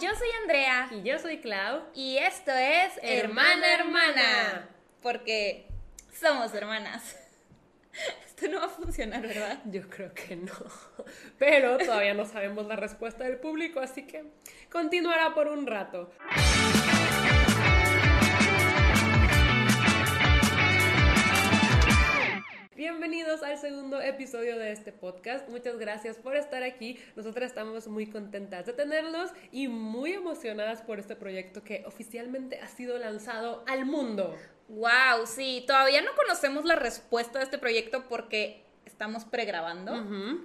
yo soy Andrea. Y yo soy Clau. Y esto es Hermana Hermana. Porque somos hermanas. Esto no va a funcionar, ¿verdad? Yo creo que no. Pero todavía no sabemos la respuesta del público, así que continuará por un rato. Bienvenidos al segundo episodio de este podcast. Muchas gracias por estar aquí. Nosotras estamos muy contentas de tenerlos y muy emocionadas por este proyecto que oficialmente ha sido lanzado al mundo. Wow, sí, todavía no conocemos la respuesta de este proyecto porque estamos pregrabando,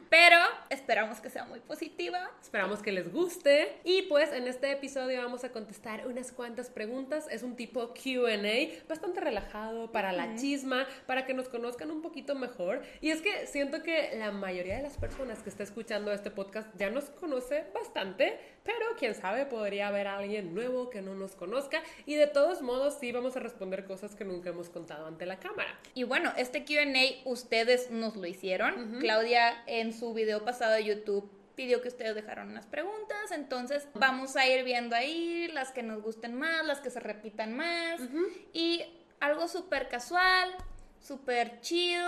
pero esperamos que sea muy positiva. Esperamos que les guste. Y pues en este episodio vamos a contestar unas cuantas preguntas. Es un tipo QA, bastante relajado para la chisma, para que nos conozcan un poquito mejor. Y es que siento que la mayoría de las personas que está escuchando este podcast ya nos conoce bastante, pero quién sabe, podría haber alguien nuevo que no nos conozca. Y de todos modos, sí vamos a responder cosas que nunca hemos contado ante la cámara. Y bueno, este QA ustedes nos lo hicieron Claudia en su video pasado de YouTube pidió que ustedes dejaran unas preguntas, entonces vamos a ir viendo ahí las que nos gusten más, las que se repitan más y algo súper casual, súper chill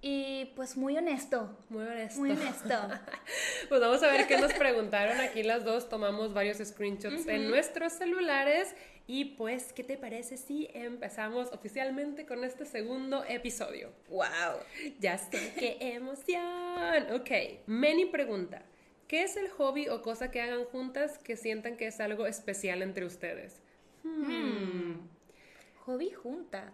y pues muy honesto. Muy honesto. Muy honesto. pues vamos a ver qué nos preguntaron. Aquí las dos tomamos varios screenshots en nuestros celulares y pues, ¿qué te parece si empezamos oficialmente con este segundo episodio? ¡Wow! Ya sé, qué emoción. Ok, Many pregunta, ¿qué es el hobby o cosa que hagan juntas que sientan que es algo especial entre ustedes? Hmm. Hobby juntas.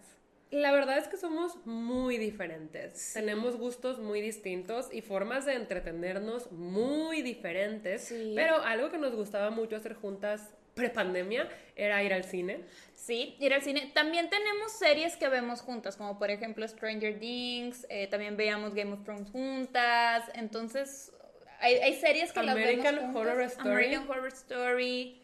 La verdad es que somos muy diferentes. Tenemos gustos muy distintos y formas de entretenernos muy diferentes. Pero algo que nos gustaba mucho hacer juntas prepandemia era ir al cine. Sí, ir al cine. También tenemos series que vemos juntas, como por ejemplo Stranger Things, eh, también veíamos Game of Thrones juntas, entonces hay, hay series que las vemos juntas. Horror Story. American Horror Story.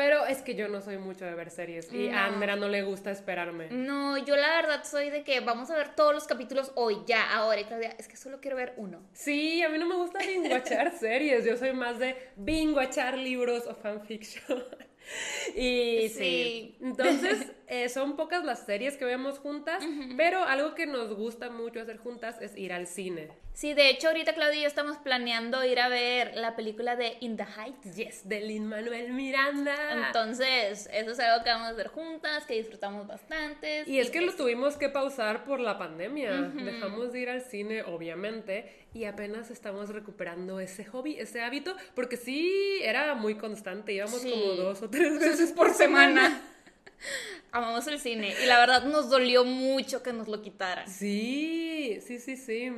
Pero es que yo no soy mucho de ver series y a Andrea no le gusta esperarme. No, yo la verdad soy de que vamos a ver todos los capítulos hoy, ya, ahora. Y Claudia, es que solo quiero ver uno. Sí, a mí no me gusta binguachar series. Yo soy más de binguachar libros o fanfiction. Y sí. Entonces, eh, son pocas las series que vemos juntas, pero algo que nos gusta mucho hacer juntas es ir al cine. Sí, de hecho, ahorita Claudia y yo estamos planeando ir a ver la película de In the Heights. Yes, de Lin Manuel Miranda. Entonces, eso es algo que vamos a hacer juntas, que disfrutamos bastante. Y, es que lo tuvimos que pausar por la pandemia. Dejamos de ir al cine, obviamente, y apenas estamos recuperando ese hobby, ese hábito, porque sí era muy constante, íbamos como dos o tres veces por semana. Amamos el cine y la verdad nos dolió mucho que nos lo quitaran. Sí, sí, sí, sí.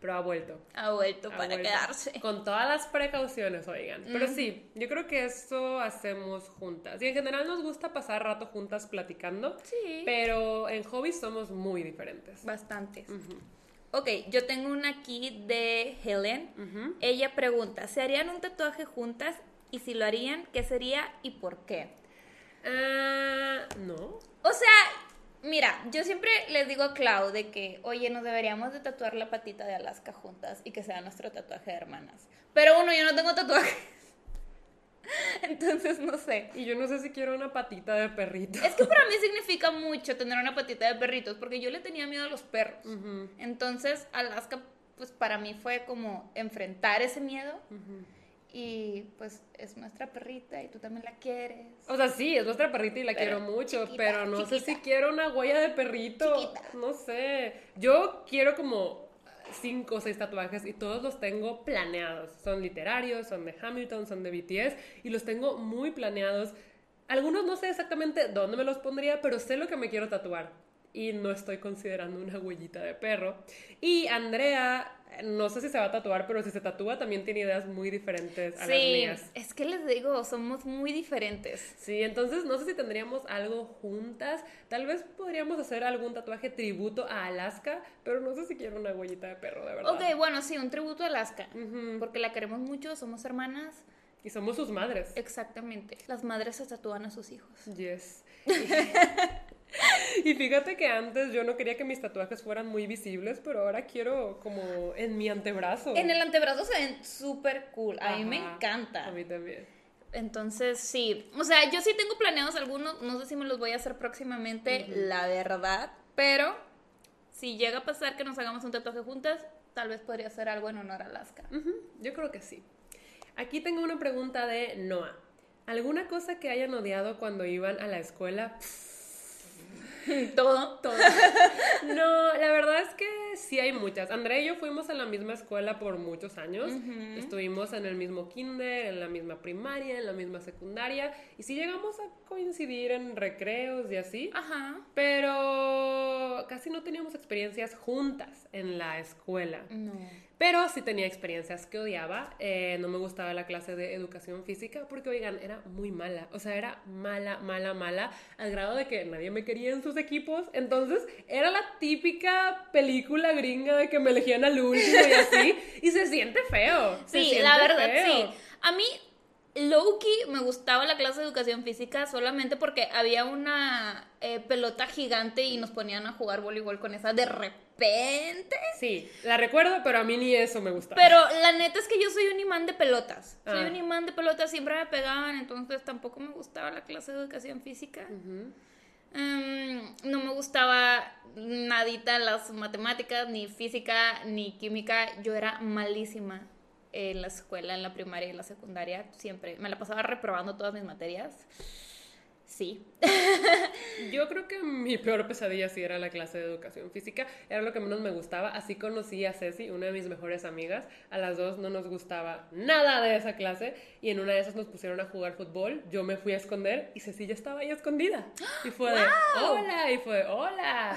Pero ha vuelto. Ha vuelto para quedarse. Con todas las precauciones, oigan. Pero sí, yo creo que eso hacemos juntas. Y en general nos gusta pasar rato juntas platicando. Sí. Pero en hobbies somos muy diferentes. Bastantes. Ok, yo tengo una aquí de Helen. Ella pregunta, ¿se harían un tatuaje juntas? Y si lo harían, ¿qué sería y por qué? Ah, no. O sea, mira, yo siempre les digo a Clau de que, oye, nos deberíamos de tatuar la patita de Alaska juntas y que sea nuestro tatuaje de hermanas. Pero uno, yo no tengo tatuaje. Entonces, no sé. Y yo no sé si quiero una patita de perrito. Es que para mí significa mucho tener una patita de perritos, porque yo le tenía miedo a los perros. Entonces, Alaska, pues para mí fue como enfrentar ese miedo. Y pues es nuestra perrita y tú también la quieres. O sea, sí, es nuestra perrita y la quiero mucho, pero no sé si quiero una huella de perrito. No sé. Yo quiero como cinco o seis tatuajes y todos los tengo planeados. Son literarios, son de Hamilton, son de BTS y los tengo muy planeados. Algunos no sé exactamente dónde me los pondría, pero sé lo que me quiero tatuar. Y no estoy considerando una huellita de perro. Y Andrea no sé si se va a tatuar, pero si se tatúa también tiene ideas muy diferentes a las mías. Es que les digo, somos muy diferentes. Sí, entonces no sé si tendríamos algo juntas. Tal vez podríamos hacer algún tatuaje tributo a Alaska, pero no sé si quiero una huellita de perro, de verdad. Ok, bueno, sí, un tributo a Alaska. Porque la queremos mucho, somos hermanas. Y somos sus madres. Exactamente. Las madres se tatúan a sus hijos. Yes. Y fíjate que antes yo no quería que mis tatuajes fueran muy visibles, pero ahora quiero como en mi antebrazo. En el antebrazo se ven súper cool. A mí me encanta. A mí también. Entonces, sí. O sea, yo sí tengo planeados algunos, no sé si me los voy a hacer próximamente, la verdad, pero si llega a pasar que nos hagamos un tatuaje juntas, tal vez podría ser algo en honor a Alaska. Yo creo que sí. Aquí tengo una pregunta de Noah. ¿Alguna cosa que hayan odiado cuando iban a la escuela? todo. Todo. No, la verdad es que sí hay muchas. Andrea y yo fuimos a la misma escuela por muchos años. Estuvimos en el mismo kinder, en la misma primaria, en la misma secundaria. Y sí llegamos a coincidir en recreos y así. Ajá. Pero casi no teníamos experiencias juntas en la escuela. No. Pero sí tenía experiencias que odiaba. Eh, no me gustaba la clase de educación física porque, oigan, era muy mala. O sea, era mala, mala, mala, al grado de que nadie me quería en sus equipos. Entonces, era la típica película gringa de que me elegían al último y así. y se siente feo. Sí, la verdad, sí. A mí, Loki me gustaba la clase de educación física solamente porque había una eh, pelota gigante y nos ponían a jugar voleibol con esa de repente. Sí, la recuerdo, pero a mí ni eso me gustaba. Pero la neta es que yo soy un imán de pelotas. Soy Ah. un imán de pelotas, siempre me pegaban, entonces tampoco me gustaba la clase de educación física. Mm, no me gustaba nadita las matemáticas, ni física, ni química. Yo era malísima en la escuela, en la primaria y en la secundaria. Siempre me la pasaba reprobando todas mis materias. Sí. Yo creo que mi peor pesadilla sí era la clase de educación física, era lo que menos me gustaba. Así conocí a Ceci, una de mis mejores amigas. A las dos no nos gustaba nada de esa clase y en una de esas nos pusieron a jugar fútbol. Yo me fui a esconder y Ceci ya estaba ahí escondida. Y fue de, hola, y fue, hola.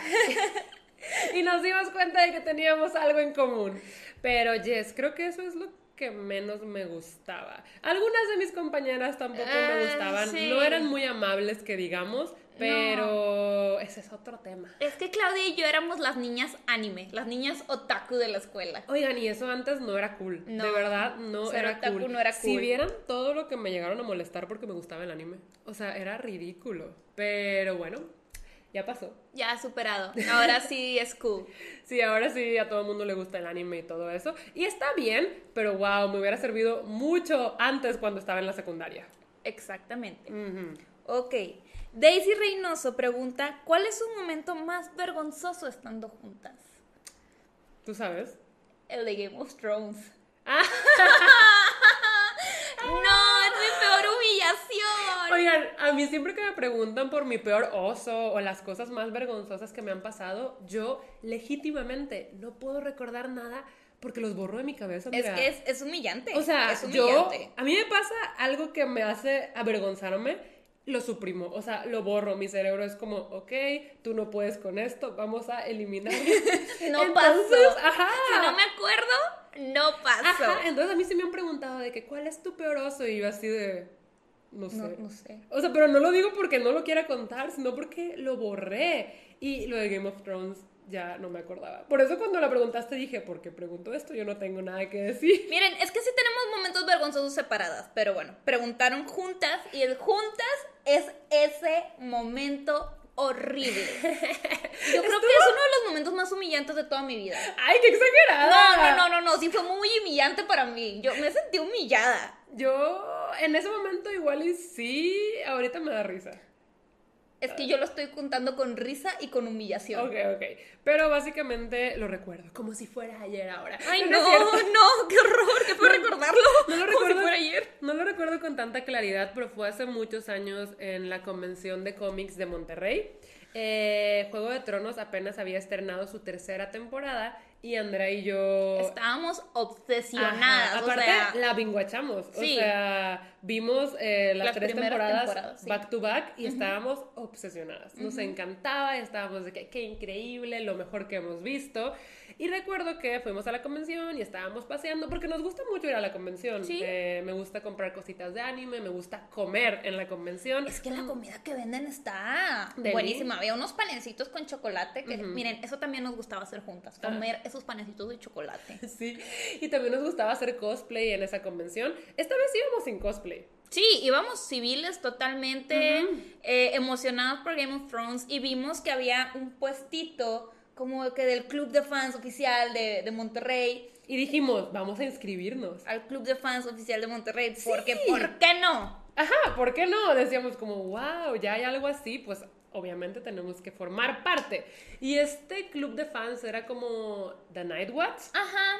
y nos dimos cuenta de que teníamos algo en común. Pero Jess, creo que eso es lo que menos me gustaba. Algunas de mis compañeras tampoco me Ah, gustaban, sí. no eran muy amables que digamos, pero ese es otro tema. Es que Claudia y yo éramos las niñas anime, las niñas otaku de la escuela. Oigan, y eso antes no era cool. No, de verdad, no era otaku cool. no era Si cool. vieran todo lo que me llegaron a molestar porque me gustaba el anime. O sea, era ridículo. Pero bueno, ya pasó. Ya superado. Ahora sí es cool. Sí, ahora sí a todo el mundo le gusta el anime y todo eso. Y está bien, pero wow, me hubiera servido mucho antes cuando estaba en la secundaria. Exactamente. Ok. Daisy Reynoso pregunta, ¿cuál es su momento más vergonzoso estando juntas? ¿Tú sabes? El de Game of Thrones. Oigan, a mí siempre que me preguntan por mi peor oso o las cosas más vergonzosas que me han pasado, yo legítimamente no puedo recordar nada porque los borro de mi cabeza. Es que es, es humillante. O sea, es yo, humillante. a mí me pasa algo que me hace avergonzarme, lo suprimo, o sea, lo borro. Mi cerebro es como, ok, tú no puedes con esto, vamos a eliminar. No Entonces, pasó. Ajá. Si no me acuerdo, no pasó. Ajá, entonces a mí sí me han preguntado de que cuál es tu peor oso y yo así de, no sé. No, no sé. O sea, pero no lo digo porque no lo quiera contar, sino porque lo borré. Y lo de Game of Thrones ya no me acordaba. Por eso cuando la preguntaste dije, ¿por qué pregunto esto? Yo no tengo nada que decir. Miren, es que sí tenemos momentos vergonzosos separadas, pero bueno, preguntaron juntas y el juntas es ese momento horrible. Yo creo que es uno de los momentos más humillantes de toda mi vida. ¡Ay, qué exagerada! No, no, no, no, no, sí fue muy humillante para mí. Yo me sentí humillada. Yo en ese momento igual y sí, ahorita me da risa. Es que yo lo estoy contando con risa y con humillación. Ok, ok. Pero básicamente lo recuerdo, como si fuera ayer ahora. Ay, no, cierto. no, qué horror, qué puedo recordarlo. No lo Como si recuerdo. fuera ayer. No lo recuerdo con tanta claridad, pero fue hace muchos años en la convención de cómics de Monterrey. Eh, Juego de Tronos apenas había estrenado su tercera temporada y Andrea y yo Estábamos obsesionadas. Ajá, o sea, la binguachamos. Sí. O sea, vimos eh, las, Las tres temporadas temporadas, sí. back to back y estábamos obsesionadas. Nos encantaba y estábamos de que qué increíble, lo mejor que hemos visto. Y recuerdo que fuimos a la convención y estábamos paseando porque nos gusta mucho ir a la convención. Sí. Eh, me gusta comprar cositas de anime, me gusta comer en la convención. Es que la comida que venden está Deli. buenísima. Había unos panecitos con chocolate que, miren, eso también nos gustaba hacer juntas. Comer esos panecitos de chocolate. Sí, y también nos gustaba hacer cosplay en esa convención. Esta vez íbamos sin cosplay. Sí, íbamos civiles totalmente eh, emocionados por Game of Thrones y vimos que había un puestito como que del club de fans oficial de, de Monterrey. Y dijimos, vamos a inscribirnos. Al club de fans oficial de Monterrey. Porque, ¿por qué no? Ajá, ¿por qué no? Decíamos como, wow, ya hay algo así, pues obviamente tenemos que formar parte. Y este club de fans era como The Night Watch. Ajá.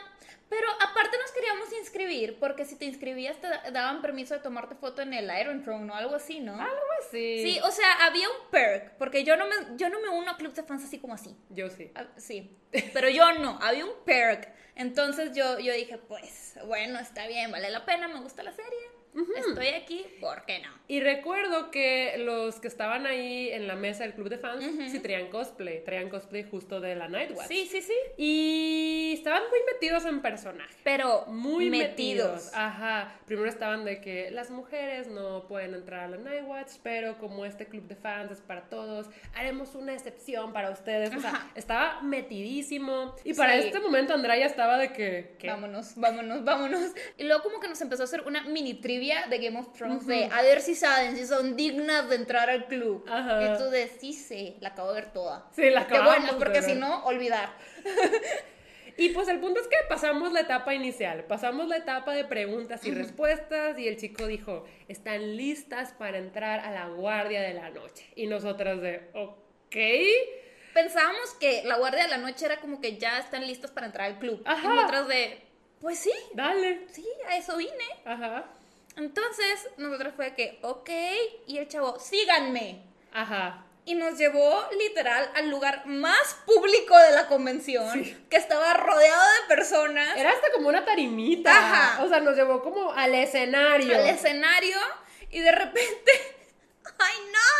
Pero aparte nos queríamos inscribir, porque si te inscribías te daban permiso de tomarte foto en el Iron Throne o algo así, ¿no? Algo así. Sí, o sea, había un perk, porque yo no me, yo no me uno a club de fans así como así. Yo sí. Ah, sí, pero yo no, había un perk. Entonces yo, yo dije, pues, bueno, está bien, vale la pena, me gusta la serie. Estoy aquí, ¿por qué no? Y recuerdo que los que estaban ahí en la mesa del club de fans sí traían cosplay, traían cosplay justo de la Night Watch. Sí, sí, sí. Y estaban muy metidos en personaje. Pero muy metidos. Ajá. Primero estaban de que las mujeres no pueden entrar a la Night Watch, pero como este club de fans es para todos, haremos una excepción para ustedes. O sea, estaba metidísimo. Y para este momento Andrea estaba de que, Vámonos, vámonos, vámonos. Y luego como que nos empezó a hacer una mini trivia de Game of Thrones de a ver si saben, si son dignas de entrar al club. Y tú de sí, sí, la acabo de ver toda. Sí, la acabo Qué bueno, porque si no, olvidar. Y pues el punto es que pasamos la etapa inicial, pasamos la etapa de preguntas y respuestas y el chico dijo, están listas para entrar a la guardia de la noche. Y nosotras de, ok. Pensábamos que la guardia de la noche era como que ya están listas para entrar al club. Y nosotras de, pues sí. Dale. Sí, a eso vine. Ajá. Entonces, nosotros fue que, ok, y el chavo, síganme. Ajá. Y nos llevó literal al lugar más público de la convención, que estaba rodeado de personas. Era hasta como una tarimita. Ajá. O sea, nos llevó como al escenario. Al escenario, y de repente, ¡ay no!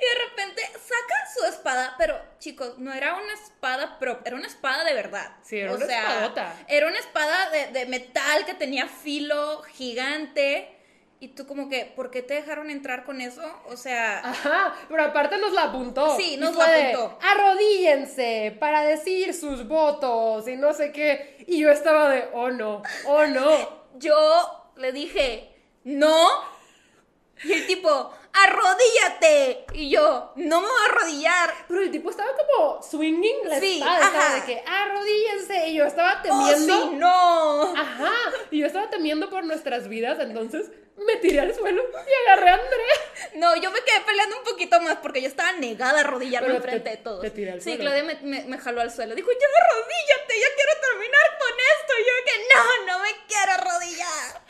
Y de repente saca su espada, pero chicos, no era una espada prop, era una espada de verdad. Sí, era una espadota. Era una espada de, metal que tenía filo gigante. Y tú como que, ¿por qué te dejaron entrar con eso? O sea... Ajá, pero aparte nos la apuntó. Sí, nos la apuntó. Arrodíllense para decir sus votos y no sé qué. Y yo estaba de, oh no, oh no. yo le dije, no. Y el tipo, arrodíllate. Y yo, no me voy a arrodillar. Pero el tipo estaba como swinging la sí, estaba de que arrodíllense. Y yo estaba temiendo. Oh, sí, no. Ajá. Y yo estaba temiendo por nuestras vidas, entonces me tiré al suelo y agarré a Andrea. No, yo me quedé peleando un poquito más porque yo estaba negada a arrodillarme enfrente de todos. Te tiré al sí, Claudia me, me, jaló al suelo. Dijo, ya arrodíllate, ya quiero terminar con esto. Y yo que no, no me quiero arrodillar.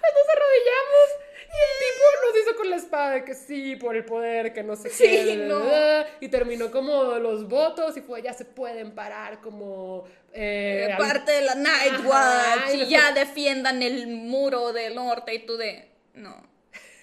Pues nos arrodillamos el tipo nos hizo con la espada de que sí, por el poder, que no sé qué. No. Y terminó como los votos y fue, ya se pueden parar como... Eh, eh parte de la Night Watch y ya defiendan el muro del norte y tú de... No.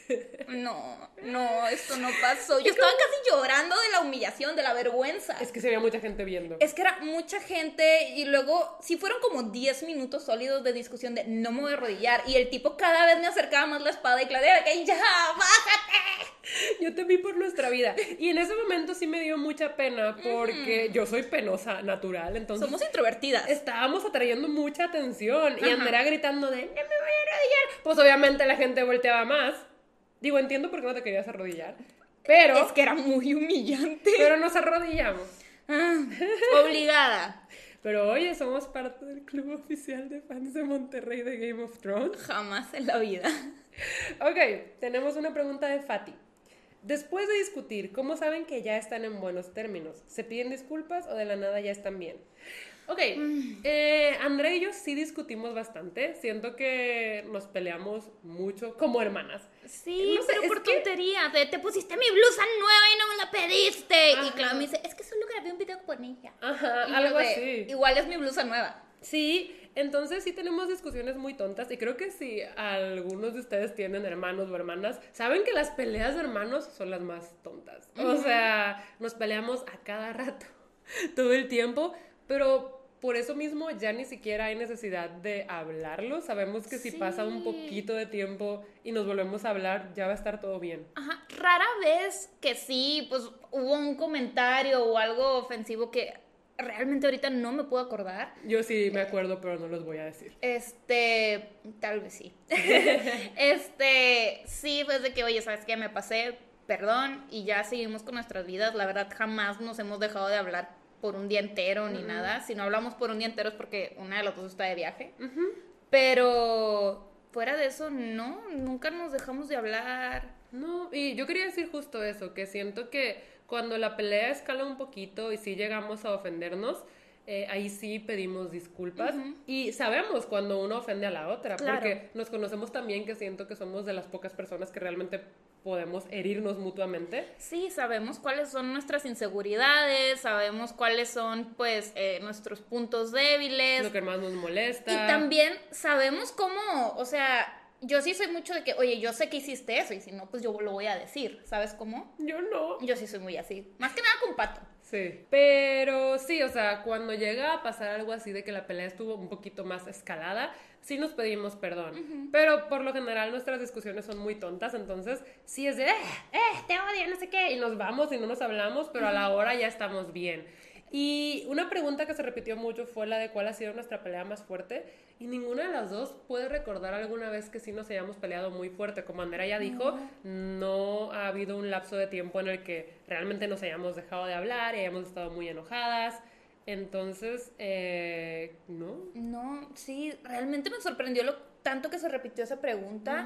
No, no, esto no pasó. Yo estaba casi llorando de la humillación, de la vergüenza. Es que se veía mucha gente viendo. Es que era mucha gente y luego, si fueron como 10 minutos sólidos de discusión de no me voy a arrodillar y el tipo cada vez me acercaba más la espada y Claudia, que ya, bájate. Yo te vi por nuestra vida. Y en ese momento sí me dio mucha pena porque yo soy penosa natural, entonces... Somos introvertidas. Estábamos atrayendo mucha atención y Andrea gritando de no me voy a arrodillar. Pues obviamente la gente volteaba más. Digo, entiendo por qué no te querías arrodillar. Pero. Es que era muy humillante. Pero nos arrodillamos. Ah, obligada. Pero oye, somos parte del club oficial de fans de Monterrey de Game of Thrones. Jamás en la vida. Ok, tenemos una pregunta de Fati. Después de discutir, ¿cómo saben que ya están en buenos términos? ¿Se piden disculpas o de la nada ya están bien? Ok, mm. eh, Andrea y yo sí discutimos bastante. Siento que nos peleamos mucho como hermanas. Sí, pero por tontería. te pusiste mi blusa nueva y no me la pediste. Y Clau me dice, es que solo grabé un video con ella. Ajá, algo así. Igual es mi blusa nueva. Sí, entonces sí tenemos discusiones muy tontas y creo que si algunos de ustedes tienen hermanos o hermanas, saben que las peleas de hermanos son las más tontas. O sea, nos peleamos a cada rato, todo el tiempo, pero por eso mismo ya ni siquiera hay necesidad de hablarlo. Sabemos que si pasa un poquito de tiempo y nos volvemos a hablar, ya va a estar todo bien. Ajá, rara vez que sí, pues hubo un comentario o algo ofensivo que realmente ahorita no me puedo acordar. Yo sí me acuerdo, pero no los voy a decir. Este, tal vez sí. este, sí, pues de que, oye, ¿sabes qué? Me pasé, perdón, y ya seguimos con nuestras vidas. La verdad, jamás nos hemos dejado de hablar por un día entero ni nada. Si no hablamos por un día entero es porque una de las dos está de viaje. Pero fuera de eso, no, nunca nos dejamos de hablar. No, y yo quería decir justo eso, que siento que cuando la pelea escala un poquito y si llegamos a ofendernos, eh, ahí sí pedimos disculpas y sabemos cuando uno ofende a la otra, porque nos conocemos también que siento que somos de las pocas personas que realmente podemos herirnos mutuamente. Sí, sabemos cuáles son nuestras inseguridades, sabemos cuáles son pues eh, nuestros puntos débiles. Lo que más nos molesta. Y también sabemos cómo, o sea, yo sí soy mucho de que, oye, yo sé que hiciste eso y si no, pues yo lo voy a decir, ¿sabes cómo? Yo no. Yo sí soy muy así. Más que nada con Pato. Sí. Pero sí, o sea, cuando llega a pasar algo así de que la pelea estuvo un poquito más escalada, sí nos pedimos perdón. Pero por lo general nuestras discusiones son muy tontas, entonces sí es de, eh, eh, te odio, no sé qué, y nos vamos y no nos hablamos, pero a la hora ya estamos bien. Y una pregunta que se repitió mucho fue la de cuál ha sido nuestra pelea más fuerte. Y ninguna de las dos puede recordar alguna vez que sí nos hayamos peleado muy fuerte. Como Andrea ya dijo, no ha habido un lapso de tiempo en el que realmente nos hayamos dejado de hablar y hayamos estado muy enojadas. Entonces, eh, ¿no? No, sí, realmente me sorprendió lo tanto que se repitió esa pregunta.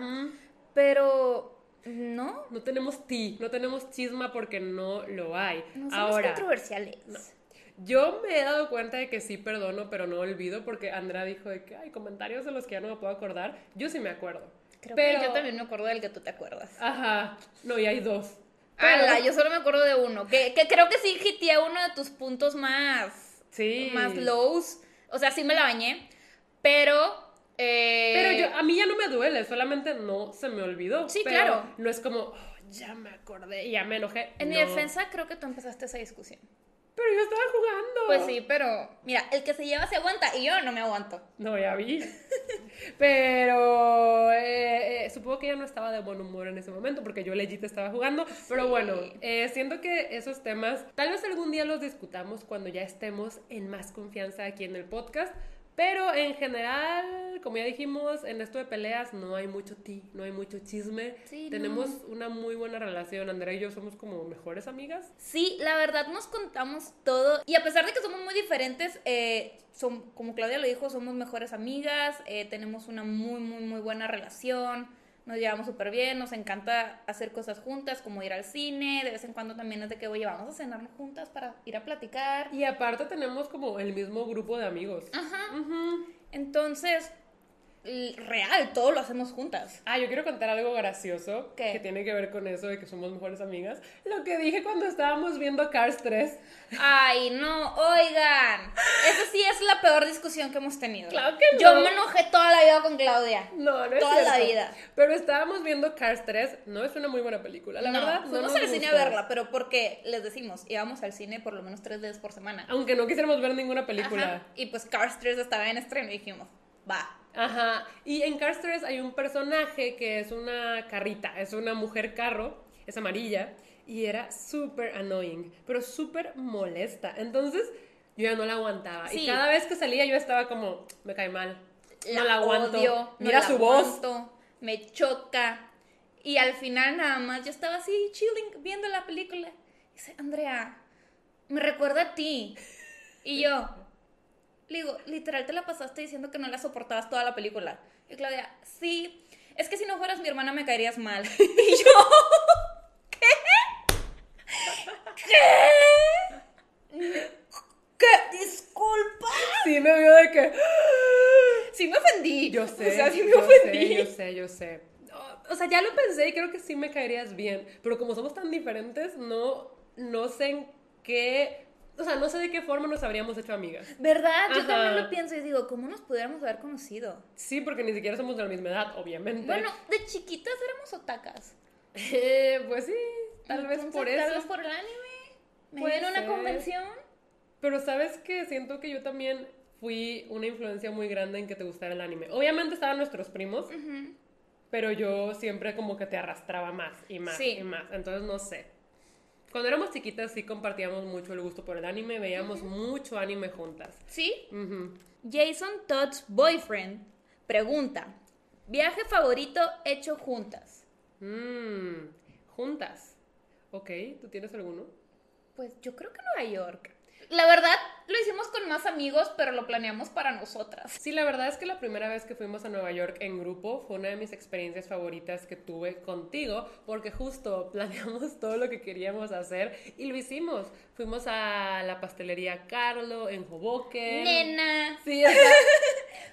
Pero no. No tenemos ti, no tenemos chisma porque no lo hay. No somos Ahora, controversiales. Yo me he dado cuenta de que sí perdono, pero no olvido, porque Andrea dijo de que hay comentarios de los que ya no me puedo acordar. Yo sí me acuerdo. Creo pero... que yo también me acuerdo del que tú te acuerdas. Ajá. No, y hay dos. Pero... yo solo me acuerdo de uno. Que, que creo que sí hiteé uno de tus puntos más. Sí. Más lows. O sea, sí me la bañé. Pero eh, pero yo, a mí ya no me duele, solamente no se me olvidó. Sí, claro. No es como, oh, ya me acordé, ya me enojé. En mi defensa, creo que tú empezaste esa discusión. Pero yo estaba jugando. Pues sí, pero mira, el que se lleva se aguanta y yo no me aguanto. No, ya vi. pero eh, eh, supongo que ella no estaba de buen humor en ese momento porque yo legit estaba jugando. Pero bueno, eh, siento que esos temas tal vez algún día los discutamos cuando ya estemos en más confianza aquí en el podcast. Pero en general, como ya dijimos, en esto de peleas no hay mucho ti, no hay mucho chisme. Tenemos una muy buena relación. Andrea y yo somos como mejores amigas. Sí, la verdad nos contamos todo. Y a pesar de que somos muy diferentes, eh, son, como Claudia lo dijo, somos mejores amigas. Eh, tenemos una muy, muy, muy buena relación nos llevamos súper bien, nos encanta hacer cosas juntas, como ir al cine, de vez en cuando también es de que, oye, vamos a cenar juntas para ir a platicar. Y aparte tenemos como el mismo grupo de amigos. Ajá. Entonces, real, todo lo hacemos juntas. Ah, yo quiero contar algo gracioso que tiene que ver con eso de que somos mejores amigas. Lo que dije cuando estábamos viendo Cars 3. Ay, no, oigan. Esa sí es la peor discusión que hemos tenido. Claro que no. Yo me enojé toda la vida con Claudia. No, no es Toda la vida. Pero estábamos viendo Cars 3. No es una muy buena película, la verdad. No fuimos al cine a verla, pero porque les decimos, íbamos al cine por lo menos tres veces por semana. Aunque no quisiéramos ver ninguna película. Y pues Cars 3 estaba en estreno y dijimos, va. Ajá. Y en Cars 3 hay un personaje que es una carrita, es una mujer carro, es amarilla, y era súper annoying, pero súper molesta. Entonces yo ya no la aguantaba. Y cada vez que salía yo estaba como, me cae mal. no la aguanto. Mira su voz. Me choca. Y al final nada más yo estaba así chilling viendo la película. Y dice, Andrea, me recuerda a ti. Y yo, le digo, literal te la pasaste diciendo que no la soportabas toda la película. Y Claudia, sí, es que si no fueras mi hermana me caerías mal. y yo, ¿qué? ¿Qué? ¿Qué? Disculpa. Sí, me vio de que. Sí, me ofendí. Yo sé. O sea, sí me ofendí. yo sé, yo sé. O sea, ya lo pensé y creo que sí me caerías bien. Pero como somos tan diferentes, no, no sé en qué o sea, no sé de qué forma nos habríamos hecho amigas. ¿Verdad? Yo también lo pienso y digo, ¿cómo nos pudiéramos haber conocido? Sí, porque ni siquiera somos de la misma edad, obviamente. Bueno, de chiquitas éramos otacas. Eh, pues sí, tal vez por eso. Tal vez por el anime. Me en una convención. Pero sabes que siento que yo también fui una influencia muy grande en que te gustara el anime. Obviamente estaban nuestros primos, pero yo siempre como que te arrastraba más y más y más. Entonces no sé. Cuando éramos chiquitas sí compartíamos mucho el gusto por el anime, veíamos mucho anime juntas. ¿Sí? Jason Todd's boyfriend pregunta, ¿viaje favorito hecho juntas? Mmm, juntas. Ok, ¿tú tienes alguno? Pues yo creo que Nueva York. La verdad, lo hicimos con más amigos, pero lo planeamos para nosotras. Sí, la verdad es que la primera vez que fuimos a Nueva York en grupo fue una de mis experiencias favoritas que tuve contigo, porque justo planeamos todo lo que queríamos hacer y lo hicimos. Fuimos a la pastelería Carlo en Hoboken. Nena. Sí, o sea,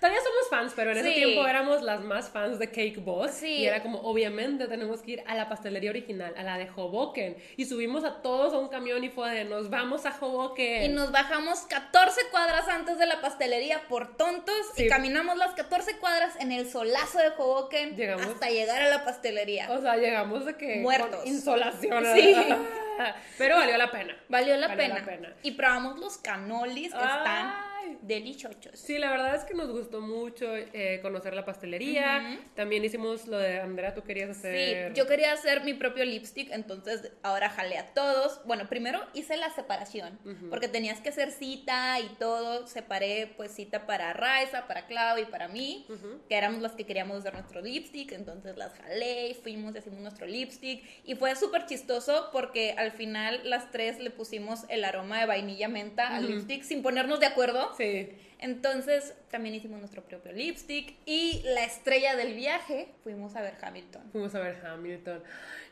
todavía somos fans, pero en ese Sí. tiempo éramos las más fans de Cake Boss. Sí. Y era como, obviamente tenemos que ir a la pastelería original, a la de Hoboken. Y subimos a todos a un camión y fue de, nos vamos a Hoboken. Y nos bajamos 14 cuadras antes de la pastelería por tontos Sí. y caminamos las 14 cuadras en el solazo de Hoboken Llegamos- hasta llegar a la pastelería. O sea, llegamos de que... Muertos. Con insolación. Sí. Pero valió la pena. Valió la, Valió pena. la pena. Y probamos los canolis que Ay. están deliciosos. Sí, la verdad es que nos gustó mucho eh, conocer la pastelería. También hicimos lo de Andrea, tú querías Sí, hacer... yo quería hacer mi propio lipstick, entonces ahora jalé a todos. Bueno, primero hice la separación, porque tenías que hacer cita y todo. Separé pues cita para Raiza, para Clau y para mí, que éramos las que queríamos hacer nuestro lipstick, entonces las jalé y fuimos y hicimos nuestro lipstick. Y fue súper chistoso porque al final las tres le pusimos el aroma de vainilla menta al lipstick sin ponernos de acuerdo. Sí. Entonces también hicimos nuestro propio lipstick y la estrella del viaje fuimos a ver Hamilton. Fuimos a ver Hamilton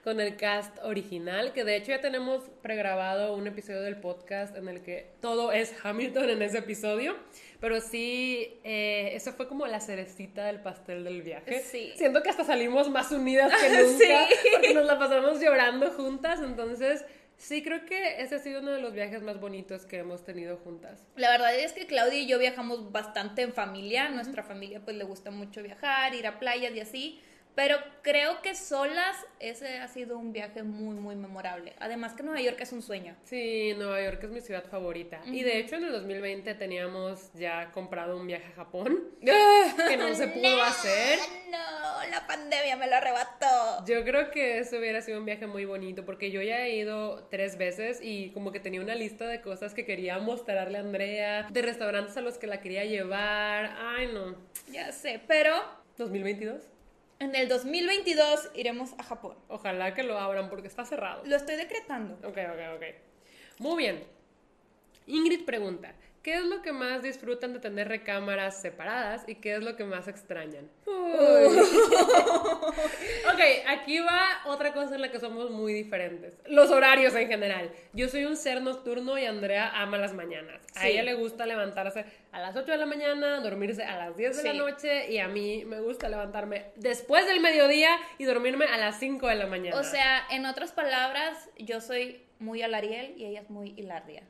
con el cast original, que de hecho ya tenemos pregrabado un episodio del podcast en el que todo es Hamilton en ese episodio, pero sí, eh, eso fue como la cerecita del pastel del viaje. Sí. Siento que hasta salimos más unidas que nunca, Sí. porque nos la pasamos llorando juntas, entonces sí creo que ese ha sido uno de los viajes más bonitos que hemos tenido juntas. La verdad es que Claudia y yo viajamos bastante en familia. Nuestra familia pues le gusta mucho viajar, ir a playas y así. Pero creo que solas ese ha sido un viaje muy, muy memorable. Además que Nueva York es un sueño. Sí, Nueva York es mi ciudad favorita. Y de hecho en el 2020 teníamos ya comprado un viaje a Japón que no se pudo hacer. No, la pandemia me lo arrebató. Yo creo que eso hubiera sido un viaje muy bonito porque yo ya he ido tres veces y como que tenía una lista de cosas que quería mostrarle a Andrea, de restaurantes a los que la quería llevar. Ay, no. Ya sé, pero 2022. En el 2022 iremos a Japón. Ojalá que lo abran porque está cerrado. Lo estoy decretando. Ok, ok, ok. Muy bien. Ingrid pregunta, ¿qué es lo que más disfrutan de tener recámaras separadas y qué es lo que más extrañan? ok, aquí va otra cosa en la que somos muy diferentes. Los horarios en general. Yo soy un ser nocturno y Andrea ama las mañanas. A Sí. ella le gusta levantarse a las 8 de la mañana, dormirse a las 10 de la noche y a mí me gusta levantarme después del mediodía y dormirme a las 5 de la mañana. O sea, en otras palabras, yo soy muy Alariel y ella es muy Hilardia.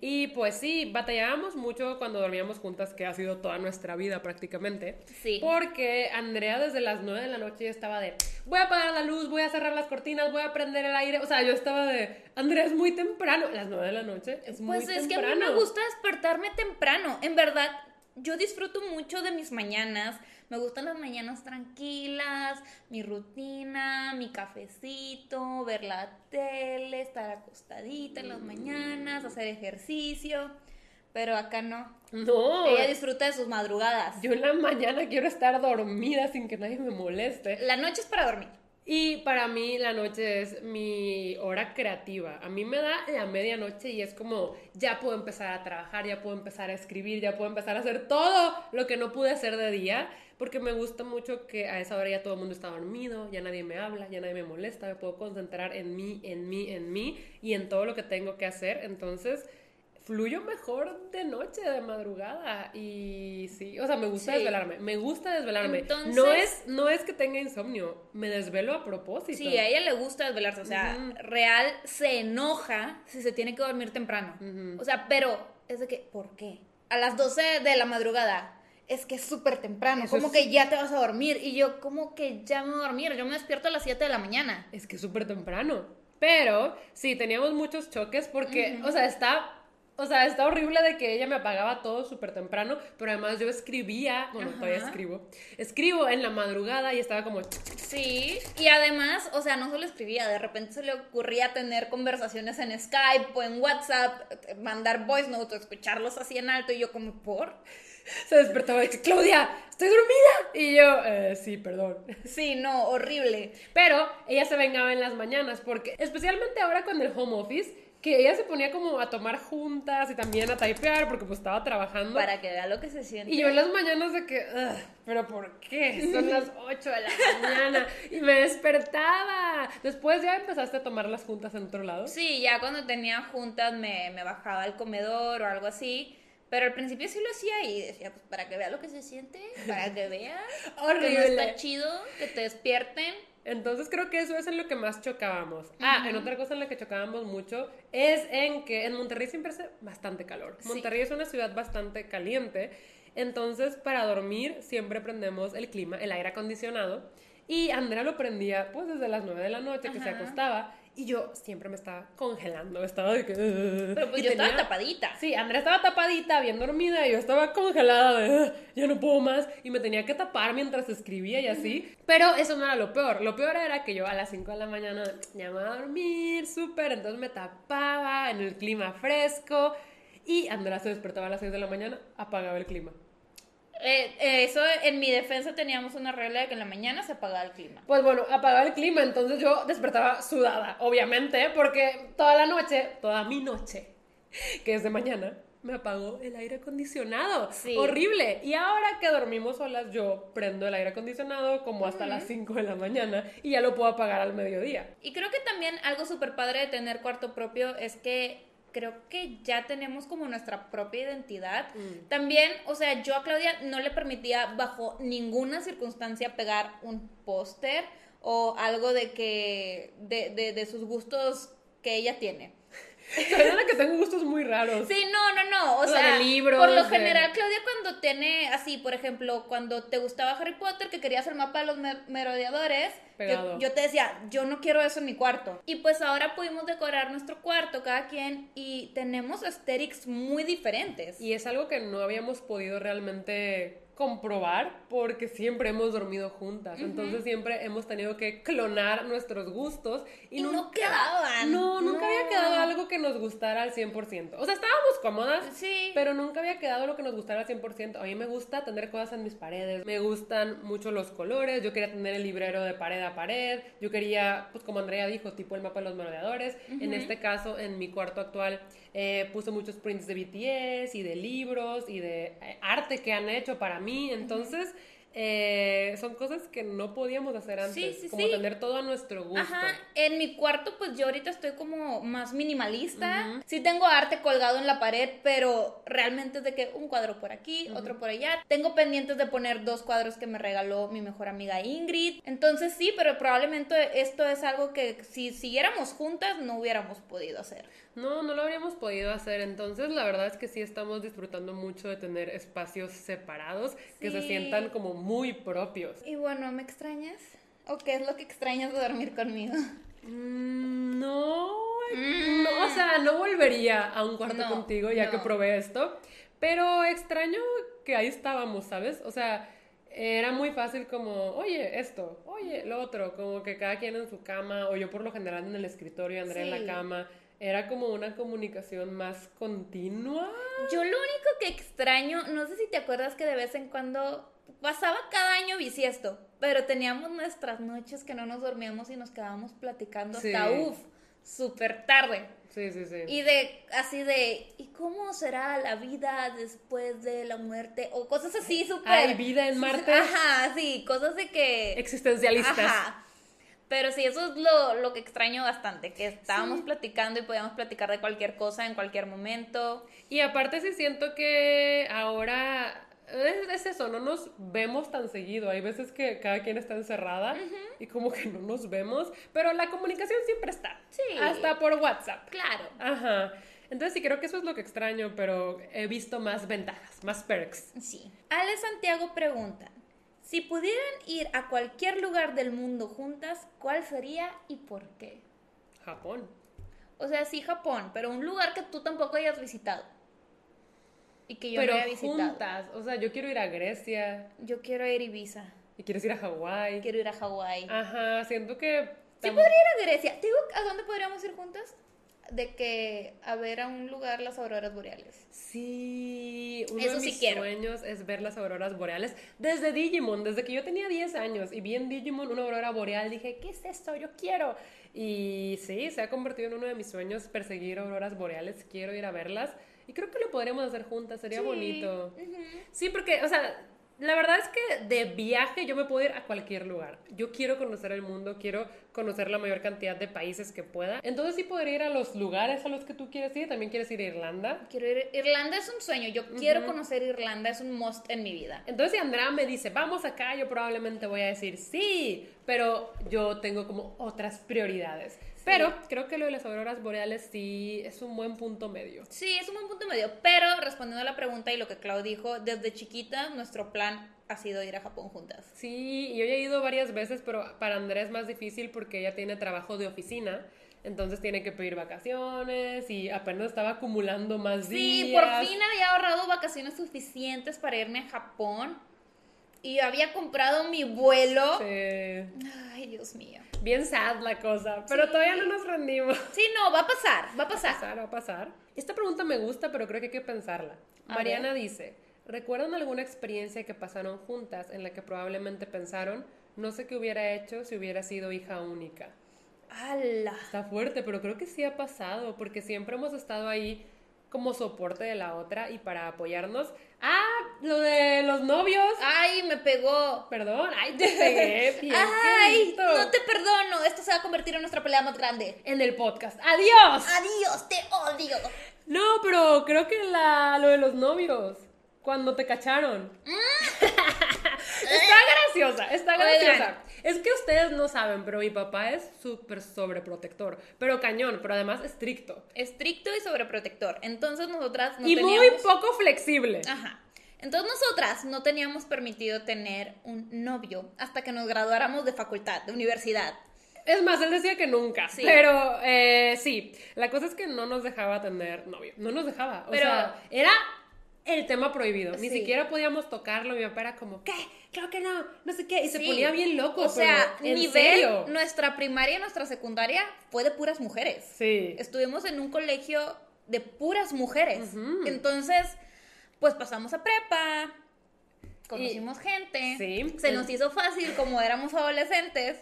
Y pues sí, batallábamos mucho cuando dormíamos juntas, que ha sido toda nuestra vida prácticamente. Sí. Porque Andrea desde las 9 de la noche estaba de, voy a apagar la luz, voy a cerrar las cortinas, voy a prender el aire. O sea, yo estaba de, Andrea es muy temprano. Las 9 de la noche es muy Pues es temprano. que a mí me gusta despertarme temprano. En verdad, yo disfruto mucho de mis mañanas. Me gustan las mañanas tranquilas, mi rutina, mi cafecito, ver la tele, estar acostadita en las mañanas, hacer ejercicio. Pero acá no. No, Ella disfruta de sus madrugadas. yo en la mañana quiero estar dormida sin que nadie me moleste. La noche es para dormir. Y para mí la noche es mi hora creativa. A mí me da la medianoche y es como ya puedo empezar a trabajar, ya puedo empezar a escribir, ya puedo empezar a hacer todo lo que no pude hacer de día. Porque me gusta mucho que a esa hora ya todo el mundo está dormido, ya nadie me habla, ya nadie me molesta, me puedo concentrar en mí, en mí, en mí y en todo lo que tengo que hacer. Entonces fluyo mejor de noche, de madrugada y sí, o sea, me gusta Sí. desvelarme, me gusta desvelarme. Entonces- no es no es que tenga insomnio, me desvelo a propósito. Sí, a ella le gusta desvelarse. O sea, real se enoja si se tiene que dormir temprano. O sea, pero es de que, ¿por qué? A las 12 de la madrugada. Es que es súper temprano. Eso como es- que ya te vas a dormir? Y yo, como que ya me voy a dormir? Yo me despierto a las 7 de la mañana. Es que es súper temprano. Pero sí, teníamos muchos choques porque, o sea, está... O sea, está horrible de que ella me apagaba todo súper temprano, pero además yo escribía, bueno, todavía escribo, escribo en la madrugada y estaba como, Sí, y además, o sea, no solo escribía, de repente se le ocurría tener conversaciones en Skype o en WhatsApp, mandar voice notes o escucharlos así en alto y yo como, ¿por? se despertaba de que, Claudia, estoy dormida. Y yo, "Eh, sí, perdón. Sí, no, horrible. Pero ella se vengaba en las mañanas porque, especialmente ahora con el home office, que ella se ponía como a tomar juntas y también a typear porque pues estaba trabajando. Para que vea lo que se siente. Y yo en las mañanas de que, pero ¿por qué? Son las 8 de la mañana y me despertaba. Después ya empezaste a tomar las juntas en otro lado. Sí, ya cuando tenía juntas me, me bajaba al comedor o algo así. Pero al principio sí lo hacía y decía, pues para que vea lo que se siente, para que vea Horrible. que no está chido, que te despierten. Entonces creo que eso es en lo que más chocábamos. Ah, en otra cosa en la que chocábamos mucho es en que en Monterrey siempre hace bastante calor. Monterrey es una ciudad bastante caliente. Entonces para dormir siempre prendemos el clima, el aire acondicionado. Y Andrea lo prendía pues desde las 9 de la noche que se acostaba y yo siempre me estaba congelando, estaba de que... Pero pues yo estaba tapadita. Sí, Andrea estaba tapadita, bien dormida, y yo estaba congelada de, ya no puedo más, y me tenía que tapar mientras escribía y así. Pero eso no era lo peor, lo peor era que yo a las 5 de la mañana ya me iba a dormir, súper, entonces me tapaba en el clima fresco, y Andrea se despertaba a las 6 de la mañana, apagaba el clima. Eh, eh, eso en mi defensa teníamos una regla de que en la mañana se apagaba el clima. Pues bueno, apagaba el clima, entonces yo despertaba sudada, obviamente, porque toda la noche, toda mi noche, que es de mañana, me apagó el aire acondicionado. Sí. Horrible. Y ahora que dormimos solas, yo prendo el aire acondicionado como hasta las 5 de la mañana y ya lo puedo apagar al mediodía. Y creo que también algo súper padre de tener cuarto propio es que creo que ya tenemos como nuestra propia identidad. Mm. También, o sea, yo a Claudia no le permitía bajo ninguna circunstancia pegar un póster o algo de que, de, de, de sus gustos que ella tiene. Soy la que tengo gustos muy raros. Sí, no, no, no. O, sea, de libros, por lo general, Claudia, cuando tiene así, por ejemplo, cuando te gustaba Harry Potter, que querías el mapa de los merodeadores, yo, te decía, yo no quiero eso en mi cuarto. Y pues ahora pudimos decorar nuestro cuarto, cada quien, y tenemos aesthetics muy diferentes. Y es algo que no habíamos podido realmente comprobar porque siempre hemos dormido juntas. Entonces siempre hemos tenido que clonar nuestros gustos. Y, no quedaban. No, nunca había quedado algo que nos gustara al 100%. O sea, estábamos cómodas, sí. pero nunca había quedado lo que nos gustara al 100%. A mí me gusta tener cosas en mis paredes. Me gustan mucho los colores. Yo quería tener el librero de pared a pared. Yo quería, pues como Andrea dijo, tipo el mapa de los merodeadores. En este caso, en mi cuarto actual eh, puse muchos prints de BTS y de libros y de eh, arte que han hecho para mí. Entonces, eh, son cosas que no podíamos hacer antes, como tener todo a nuestro gusto. Ajá, en mi cuarto pues yo ahorita estoy como más minimalista. Sí tengo arte colgado en la pared, pero realmente es de que un cuadro por aquí, otro por allá. Tengo pendientes de poner dos cuadros que me regaló mi mejor amiga Ingrid. Entonces sí, pero probablemente esto es algo que si siguiéramos juntas no hubiéramos podido hacer. No, no lo habríamos podido hacer. Entonces, la verdad es que sí estamos disfrutando mucho de tener espacios separados que se sientan como muy propios. Y bueno, ¿me extrañas? ¿O qué es lo que extrañas de dormir conmigo? Mm, no, no, o sea, no volvería a un cuarto contigo ya que probé esto. Pero extraño que ahí estábamos, ¿sabes? O sea, era muy fácil como, oye, esto, oye, lo otro, como que cada quien en su cama, o yo por lo general en el escritorio, Andrea en la cama era como una comunicación más continua. Yo lo único que extraño, no sé si te acuerdas que de vez en cuando pasaba cada año bisiesto, pero teníamos nuestras noches que no nos dormíamos y nos quedábamos platicando hasta uff, súper tarde. Sí, sí, sí. Y de, así de, ¿y cómo será la vida después de la muerte? O cosas así súper. ¿Hay vida en Marte? Ajá, sí, cosas de que. Existencialistas. Ajá. Pero sí, eso es lo, lo que extraño bastante, que estábamos platicando y podíamos platicar de cualquier cosa en cualquier momento. Y aparte sí siento que ahora es, eso, no nos vemos tan seguido. Hay veces que cada quien está encerrada y como que no nos vemos, pero la comunicación siempre está. Sí. Hasta por WhatsApp. Claro. Ajá. Entonces sí creo que eso es lo que extraño, pero he visto más ventajas, más perks. Sí. Ale Santiago pregunta, si pudieran ir a cualquier lugar del mundo juntas, ¿cuál sería y por qué? Japón. O sea, sí, Japón, pero un lugar que tú tampoco hayas visitado. Y que yo no haya visitado. Juntas. O sea, yo quiero ir a Grecia. Yo quiero ir a Ibiza. ¿Y quieres ir a Hawái? Quiero ir a Hawái. Ajá, siento que. Sí, podría ir a Grecia. ¿Te digo a dónde podríamos ir juntas? De que a ver a un lugar las auroras boreales. Sí, uno de mis sueños es ver las auroras boreales desde Digimon, desde que yo tenía 10 años y vi en Digimon una aurora boreal, dije, ¿qué es esto? Yo quiero. Y sí, se ha convertido en uno de mis sueños perseguir auroras boreales, quiero ir a verlas. Y creo que lo podríamos hacer juntas, sería bonito. Sí, porque, o sea, la verdad es que de viaje yo me puedo ir a cualquier lugar. Yo quiero conocer el mundo, quiero conocer la mayor cantidad de países que pueda. Entonces sí podría ir a los lugares a los que tú quieres ir. También quieres ir a Irlanda. Quiero ir. Irlanda es un sueño. Yo quiero conocer Irlanda. Es un must en mi vida. Entonces si Andrea me dice, vamos acá, yo probablemente voy a decir sí. Pero yo tengo como otras prioridades. Pero creo que lo de las auroras boreales sí es un buen punto medio. Sí, es un buen punto medio. Pero respondiendo a la pregunta y lo que Clau dijo, desde chiquita nuestro plan ha sido ir a Japón juntas. Sí, yo ya he ido varias veces, pero para Andrés es más difícil porque ella tiene trabajo de oficina. Entonces tiene que pedir vacaciones y apenas estaba acumulando más días. Sí, por fin había ahorrado vacaciones suficientes para irme a Japón. Y había comprado mi vuelo. Sí. Ay, Dios mío bien sad la cosa, pero todavía no nos rendimos. Sí, no, va a pasar, va a pasar. Va a pasar, va a pasar. Esta pregunta me gusta, pero creo que hay que pensarla. Mariana dice, ¿recuerdan alguna experiencia que pasaron juntas en la que probablemente pensaron, no sé qué hubiera hecho si hubiera sido hija única? ¡Hala! Está fuerte, pero creo que sí ha pasado, porque siempre hemos estado ahí como soporte de la otra y para apoyarnos. Ah, lo de los novios. Ay, me pegó. Perdón, ay, te pegué. ay, no te perdono. Esto se va a convertir en nuestra pelea más grande. En el podcast. Adiós. Adiós, te odio. No, pero creo que la, lo de los novios. Cuando te cacharon. Mm. está graciosa, está graciosa. Es que ustedes no saben, pero mi papá es súper sobreprotector, pero cañón, pero además estricto. Estricto y sobreprotector. Entonces nosotras no Y muy poco flexible. Ajá. Entonces nosotras no teníamos permitido tener un novio hasta que nos graduáramos de facultad, de universidad. Es más, él decía que nunca. Sí. Pero eh, sí, la cosa es que no nos dejaba tener novio. No nos dejaba. O sea, era el tema prohibido. Ni siquiera podíamos tocarlo. Mi papá era como, ¿qué? Creo que no, no sé qué. Y se ponía bien loco. O sea, nivel, nuestra primaria y nuestra secundaria fue de puras mujeres. Sí. Estuvimos en un colegio de puras mujeres. Entonces, pues pasamos a prepa, conocimos gente. Sí. Se nos hizo fácil, como éramos adolescentes.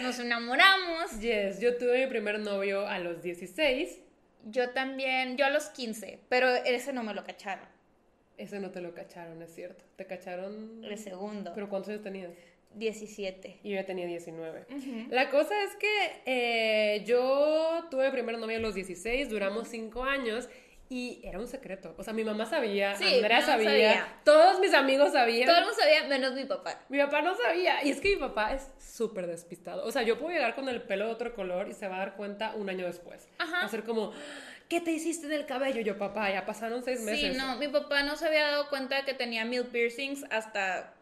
Nos enamoramos. Yes, yo tuve mi primer novio a los 16. Yo también, yo a los 15, pero ese no me lo cacharon. Ese no te lo cacharon, es cierto. Te cacharon. El segundo. ¿Pero cuántos años tenías? 17. Y yo ya tenía 19. La cosa es que eh, yo tuve primer novio a los 16, duramos 5 años y era un secreto. O sea, mi mamá sabía, Andrea sabía, todos mis amigos sabían. Todo el mundo sabía, menos mi papá. Mi papá no sabía. Y es que mi papá es súper despistado. O sea, yo puedo llegar con el pelo de otro color y se va a dar cuenta un año después. Ajá. Va a ser como ¿qué te hiciste del cabello? Yo, papá, ya pasaron seis meses. Sí, no, mi papá no se había dado cuenta de que tenía mil piercings hasta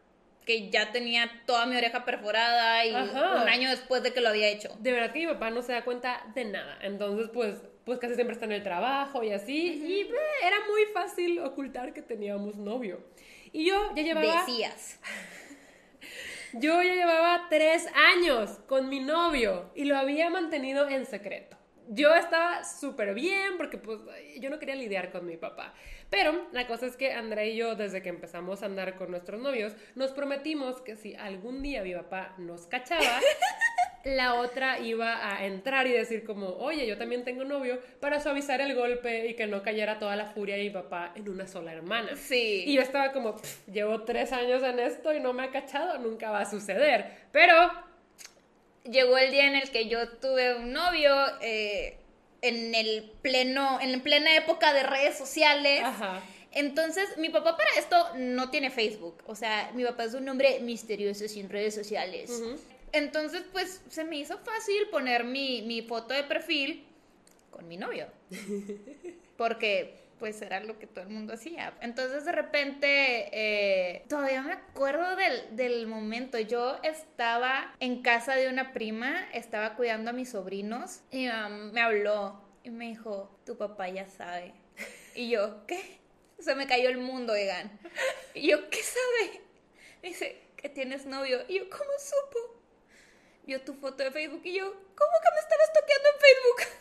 que ya tenía toda mi oreja perforada y un año después de que lo había hecho. De verdad que mi papá no se da cuenta de nada. Entonces, pues, pues casi siempre está en el trabajo y así. Y era muy fácil ocultar que teníamos novio. Y yo ya llevaba... Decías. yo ya llevaba tres años con mi novio y lo había mantenido en secreto yo estaba súper bien porque pues yo no quería lidiar con mi papá. Pero la cosa es que Andrea y yo, desde que empezamos a andar con nuestros novios, nos prometimos que si algún día mi papá nos cachaba, la otra iba a entrar y decir como, oye, yo también tengo novio, para suavizar el golpe y que no cayera toda la furia de mi papá en una sola hermana. Sí. Y yo estaba como, llevo tres años en esto y no me ha cachado, nunca va a suceder. Pero llegó el día en el que yo tuve un novio eh, en el pleno, en plena época de redes sociales. Entonces, mi papá para esto no tiene Facebook. O sea, mi papá es un hombre misterioso sin redes sociales. Entonces, pues se me hizo fácil poner mi, mi foto de perfil con mi novio. Porque pues era lo que todo el mundo hacía. Entonces de repente, eh, todavía me acuerdo del, momento, yo estaba en casa de una prima, estaba cuidando a mis sobrinos y me habló y me dijo, tu papá ya sabe. Y yo, ¿qué? Se me cayó el mundo, Egan. Y yo, ¿qué sabe? dice, que tienes novio. Y yo, ¿cómo supo? Vio tu foto de Facebook y yo, ¿cómo que me estabas toqueando en Facebook?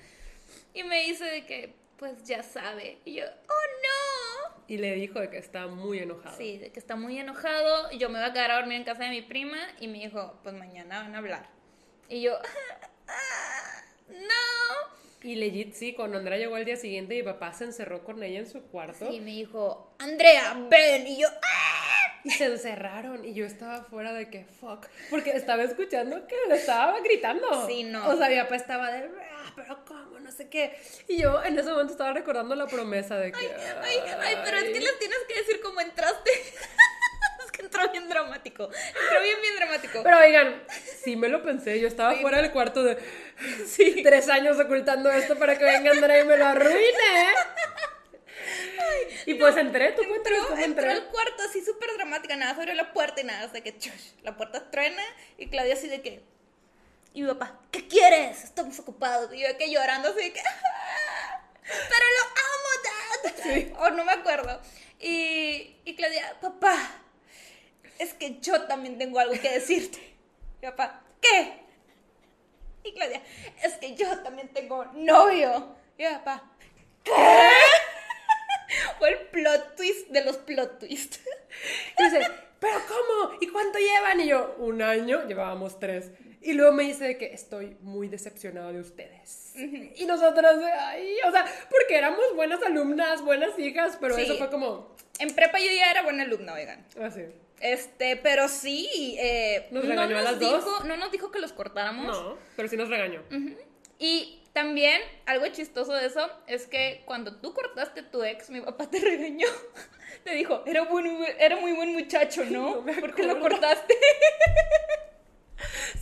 Y me dice de que, pues ya sabe. Y yo, oh no. Y le dijo de que está muy enojado. Sí, de que está muy enojado. Yo me voy a quedar a dormir en casa de mi prima. Y me dijo, pues mañana van a hablar. Y yo, ah, no. Y legit, sí, cuando Andrea llegó al día siguiente, mi papá se encerró con ella en su cuarto. Y me dijo, Andrea, ven. Y yo, ¡ah! Y se encerraron y yo estaba fuera de que, fuck. Porque estaba escuchando que le estaba gritando. Sí, no. O sea, mi papá estaba de, ah, pero ¿cómo? No sé qué. Y yo en ese momento estaba recordando la promesa de que. Ay, ay, ay, pero es que les tienes que decir cómo entraste. es que entró bien dramático. Entró bien, bien dramático. Pero oigan, sí me lo pensé. Yo estaba fuera del cuarto de. Sí. Tres años ocultando esto para que venga Andrea y me lo arruine. y pues entré, tú cómo entró entré. al cuarto así súper dramática, nada sobre la puerta y nada, o sea que chush, la puerta truena y Claudia así de que, y mi papá, ¿qué quieres? Estamos ocupados. Y yo que llorando así que, "Ah, pero lo amo, dad. Sí. O no me acuerdo. Y, y Claudia, papá, es que yo también tengo algo que decirte. Y papá, ¿qué? Y Claudia, es que yo también tengo novio. Y papá, ¿qué? Fue el plot twist de los plot twists. Y dice, ¿pero cómo? ¿Y cuánto llevan? Y yo, un año, llevábamos tres. Y luego me dice de que estoy muy decepcionado de ustedes. Y nosotras, ay, o sea, porque éramos buenas alumnas, buenas hijas, pero Sí. eso fue como, En prepa yo ya era buena alumna, oigan. así. Este, pero sí, eh, ¿Nos no, regañó a nos las dijo, dos? no nos dijo que los cortáramos. No, pero sí nos regañó. Y también, algo chistoso de eso, es que cuando tú cortaste a tu ex, mi papá te regañó. Te dijo, era, buen- era muy buen muchacho, ¿no? No ¿Por qué lo cortaste?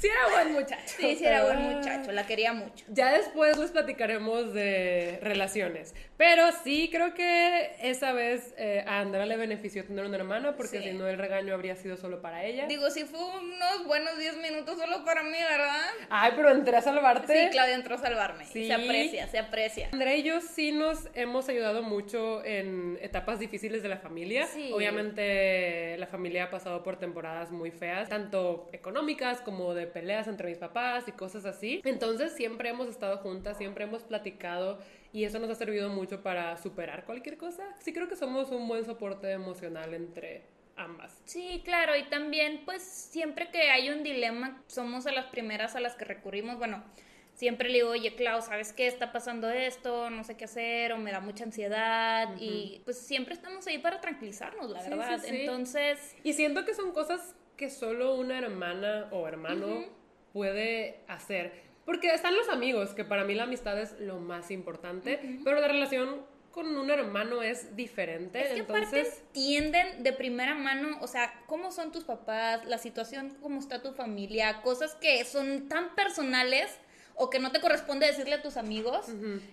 Sí era buen muchacho. Sí, sí, era buen pero- muchacho, la quería mucho. Ya después les platicaremos de relaciones. Pero sí creo que esa vez eh, a Andrea le benefició tener una hermana porque Sí. si no el regaño habría sido solo para ella. Digo, si fue unos buenos 10 minutos solo para mí, ¿verdad? Ay, pero entré a salvarte. Sí, Claudia entró a salvarme. Sí. Se aprecia, se aprecia. Andrea y yo sí nos hemos ayudado mucho en etapas difíciles de la familia. Sí. Obviamente la familia ha pasado por temporadas muy feas, tanto económicas como de peleas entre mis papás y cosas así. Entonces siempre hemos estado juntas, siempre hemos platicado y eso nos ha servido mucho para superar cualquier cosa. Sí creo que somos un buen soporte emocional entre ambas. Sí, claro, y también pues siempre que hay un dilema, somos a las primeras a las que recurrimos, bueno, siempre le digo, oye, Clau, ¿sabes qué? Está pasando esto, no sé qué hacer, o me da mucha ansiedad, y pues siempre estamos ahí para tranquilizarnos, la Sí, verdad. sí, sí. Entonces, Y siento que son cosas que solo una hermana o hermano puede hacer. Porque están los amigos, que para mí la amistad es lo más importante, pero la relación con un hermano es diferente. es que aparte entonces, entienden de primera mano, o sea, cómo son tus papás, la situación, cómo está tu familia, cosas que son tan personales o que no te corresponde decirle a tus amigos.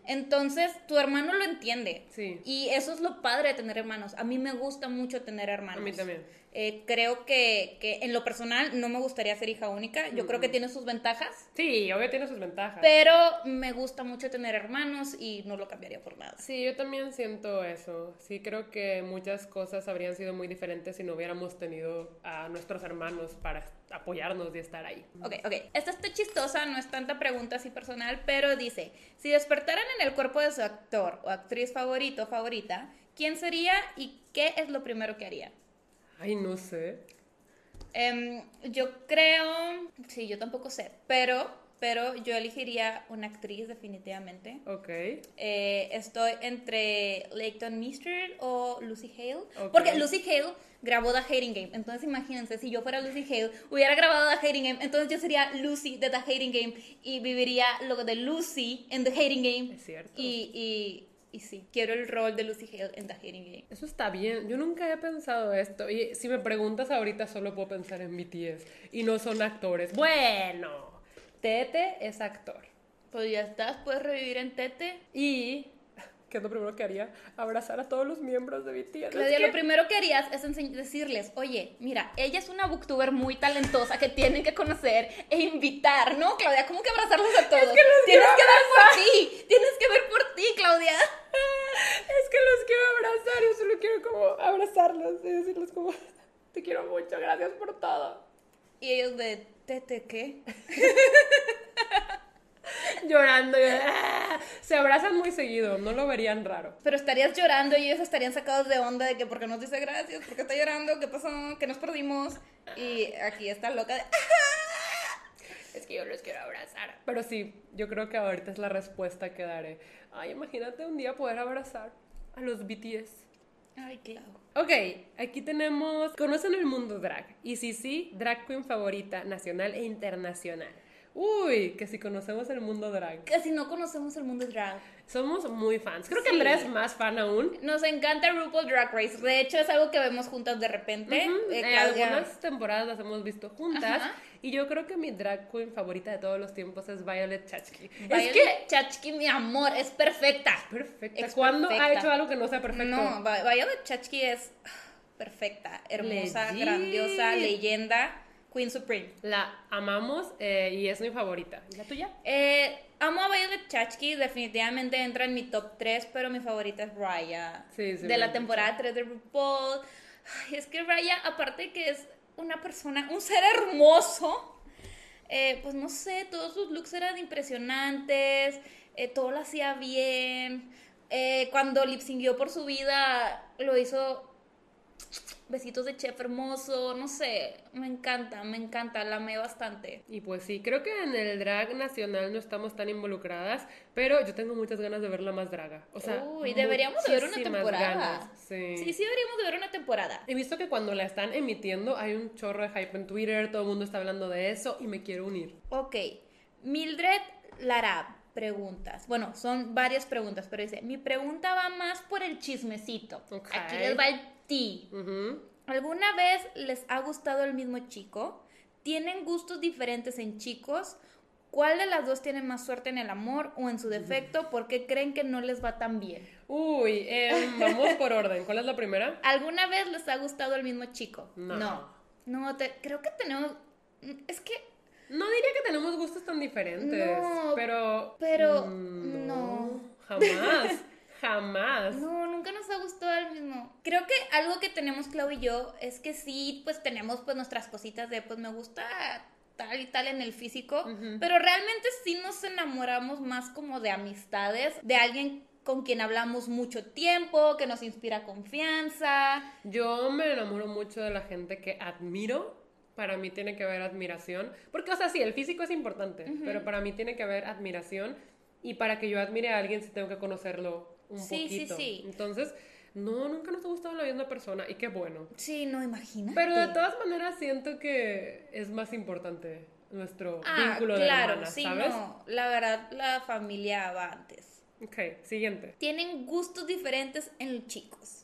Entonces, tu hermano lo entiende. Sí. Y eso es lo padre de tener hermanos. A mí me gusta mucho tener hermanos. A mí también. Eh, creo que, que en lo personal no me gustaría ser hija única. Yo creo que tiene sus ventajas. sí, obvio tiene sus ventajas. Pero me gusta mucho tener hermanos y no lo cambiaría por nada. Sí, yo también siento eso. Sí, creo que muchas cosas habrían sido muy diferentes si no hubiéramos tenido a nuestros hermanos para apoyarnos y estar ahí. Ok, ok. Esta está chistosa, no es tanta pregunta así personal, pero dice, si despertaran en el cuerpo de su actor o actriz favorito o favorita, ¿quién sería y qué es lo primero que haría? Ay, no sé. Em, yo creo, sí, yo tampoco sé, pero, pero yo elegiría una actriz definitivamente. Ok. Eh, estoy entre Leighton Meester o Lucy Hale. Ok. Porque Lucy Hale grabó The Hating Game. Entonces imagínense, si yo fuera Lucy Hale, hubiera grabado The Hating Game, entonces yo sería Lucy de The Hating Game y viviría lo de Lucy en The Hating Game. Es cierto. Y, y, y sí, quiero el rol de Lucy Hale en The Hating Game. Eso está bien. Yo nunca he pensado esto. Y si me preguntas ahorita, solo puedo pensar en BTS. Y no son actores. Bueno, Tete es actor. Pues ya estás, puedes revivir en Tete. Y, ¿qué es lo primero que haría? Abrazar a todos los miembros de BTS. Claudia, que- lo primero que harías es decirles, oye, mira, ella es una booktuber muy talentosa que tienen que conocer e invitar, ¿no, Claudia? ¿Cómo que abrazarlos a todos? los tienes que ver por ti, tienes que ver por ti, Claudia. Es que los quiero abrazar. Yo solo quiero como abrazarlos y decirles como, te quiero mucho, gracias por todo. Y ellos de, ¿tete qué? llorando. ¡ah! Se abrazan muy seguido, no lo verían raro. Pero estarías llorando y ellos estarían sacados de onda de que porque nos dice gracias, porque está llorando, qué pasó, que nos perdimos. Y aquí está loca de... Es que yo los quiero abrazar. Pero sí, yo creo que ahorita es la respuesta que daré. Ay, imagínate un día poder abrazar a los BTS. Ay, claro. Ok, aquí tenemos. ¿Conocen el mundo drag? Y si sí, drag queen favorita nacional e internacional. Uy, que si conocemos el mundo drag. Que si no conocemos el mundo drag. Somos muy fans. Creo que Andrea es más fan aún. Nos encanta RuPaul Drag Race. De hecho, es algo que vemos juntas de repente. Eh, algunas temporadas las hemos visto juntas. Y yo creo que mi drag queen favorita de todos los tiempos es Violet Chachki. Violet es que Chachki, mi amor, es perfecta. Es perfecta. ¿Cuándo ha hecho algo que no sea perfecto? No, Violet Chachki es perfecta, hermosa, grandiosa, leyenda. Queen Supreme. La amamos eh, y es mi favorita. ¿Y la tuya? Eh, amo a Violet Chachki, definitivamente entra en mi top 3, pero mi favorita es Raya. Sí, sí. De la temporada 3 de RuPaul. es que Raya, aparte que es una persona, un ser hermoso, eh, pues no sé, todos sus looks eran impresionantes, todo lo hacía bien. cuando lip por su vida, lo hizo besitos de chef hermoso, no sé, me encanta, me encanta, la amé bastante. Y pues sí, creo que en el drag nacional no estamos tan involucradas, pero yo tengo muchas ganas de verla más draga. O sea, Uy, deberíamos de ver una temporada. Sí. sí, sí deberíamos de ver una temporada. He visto que cuando la están emitiendo hay un chorro de hype en Twitter, todo el mundo está hablando de eso y me quiero unir. Ok, Mildred Larab preguntas. Bueno, son varias preguntas, pero dice, mi pregunta va más por el chismecito. Aquí les va el ¿Alguna vez les ha gustado el mismo chico? ¿Tienen gustos diferentes en chicos? ¿Cuál de las dos tiene más suerte en el amor o en su defecto? ¿Por qué creen que no les va tan bien? Uy, em, vamos por orden. ¿Cuál es la primera? ¿Alguna vez les ha gustado el mismo chico? No. No, creo que tenemos... Es que... No diría que tenemos gustos tan diferentes, no, pero... Pero... Mm, no. Jamás. Jamás. No, nunca nos ha gustado el mismo. Creo que algo que tenemos Clau y yo es que sí, pues tenemos pues nuestras cositas de pues me gusta tal y tal en el físico, pero realmente sí nos enamoramos más como de amistades, de alguien con quien hablamos mucho tiempo, que nos inspira confianza. Yo me enamoro mucho de la gente que admiro. Para mí tiene que haber admiración, porque o sea, sí, el físico es importante, pero para mí tiene que haber admiración y para que yo admire a alguien sí tengo que conocerlo un sí, poquito. Sí, sí. Entonces, no, nunca nos ha gustado la misma persona y qué bueno. Sí, no, imagino. Pero de todas maneras siento que es más importante nuestro ah, vínculo de claro, sí, No, la verdad, la familia va antes. Ok, siguiente. Tienen gustos diferentes en los chicos.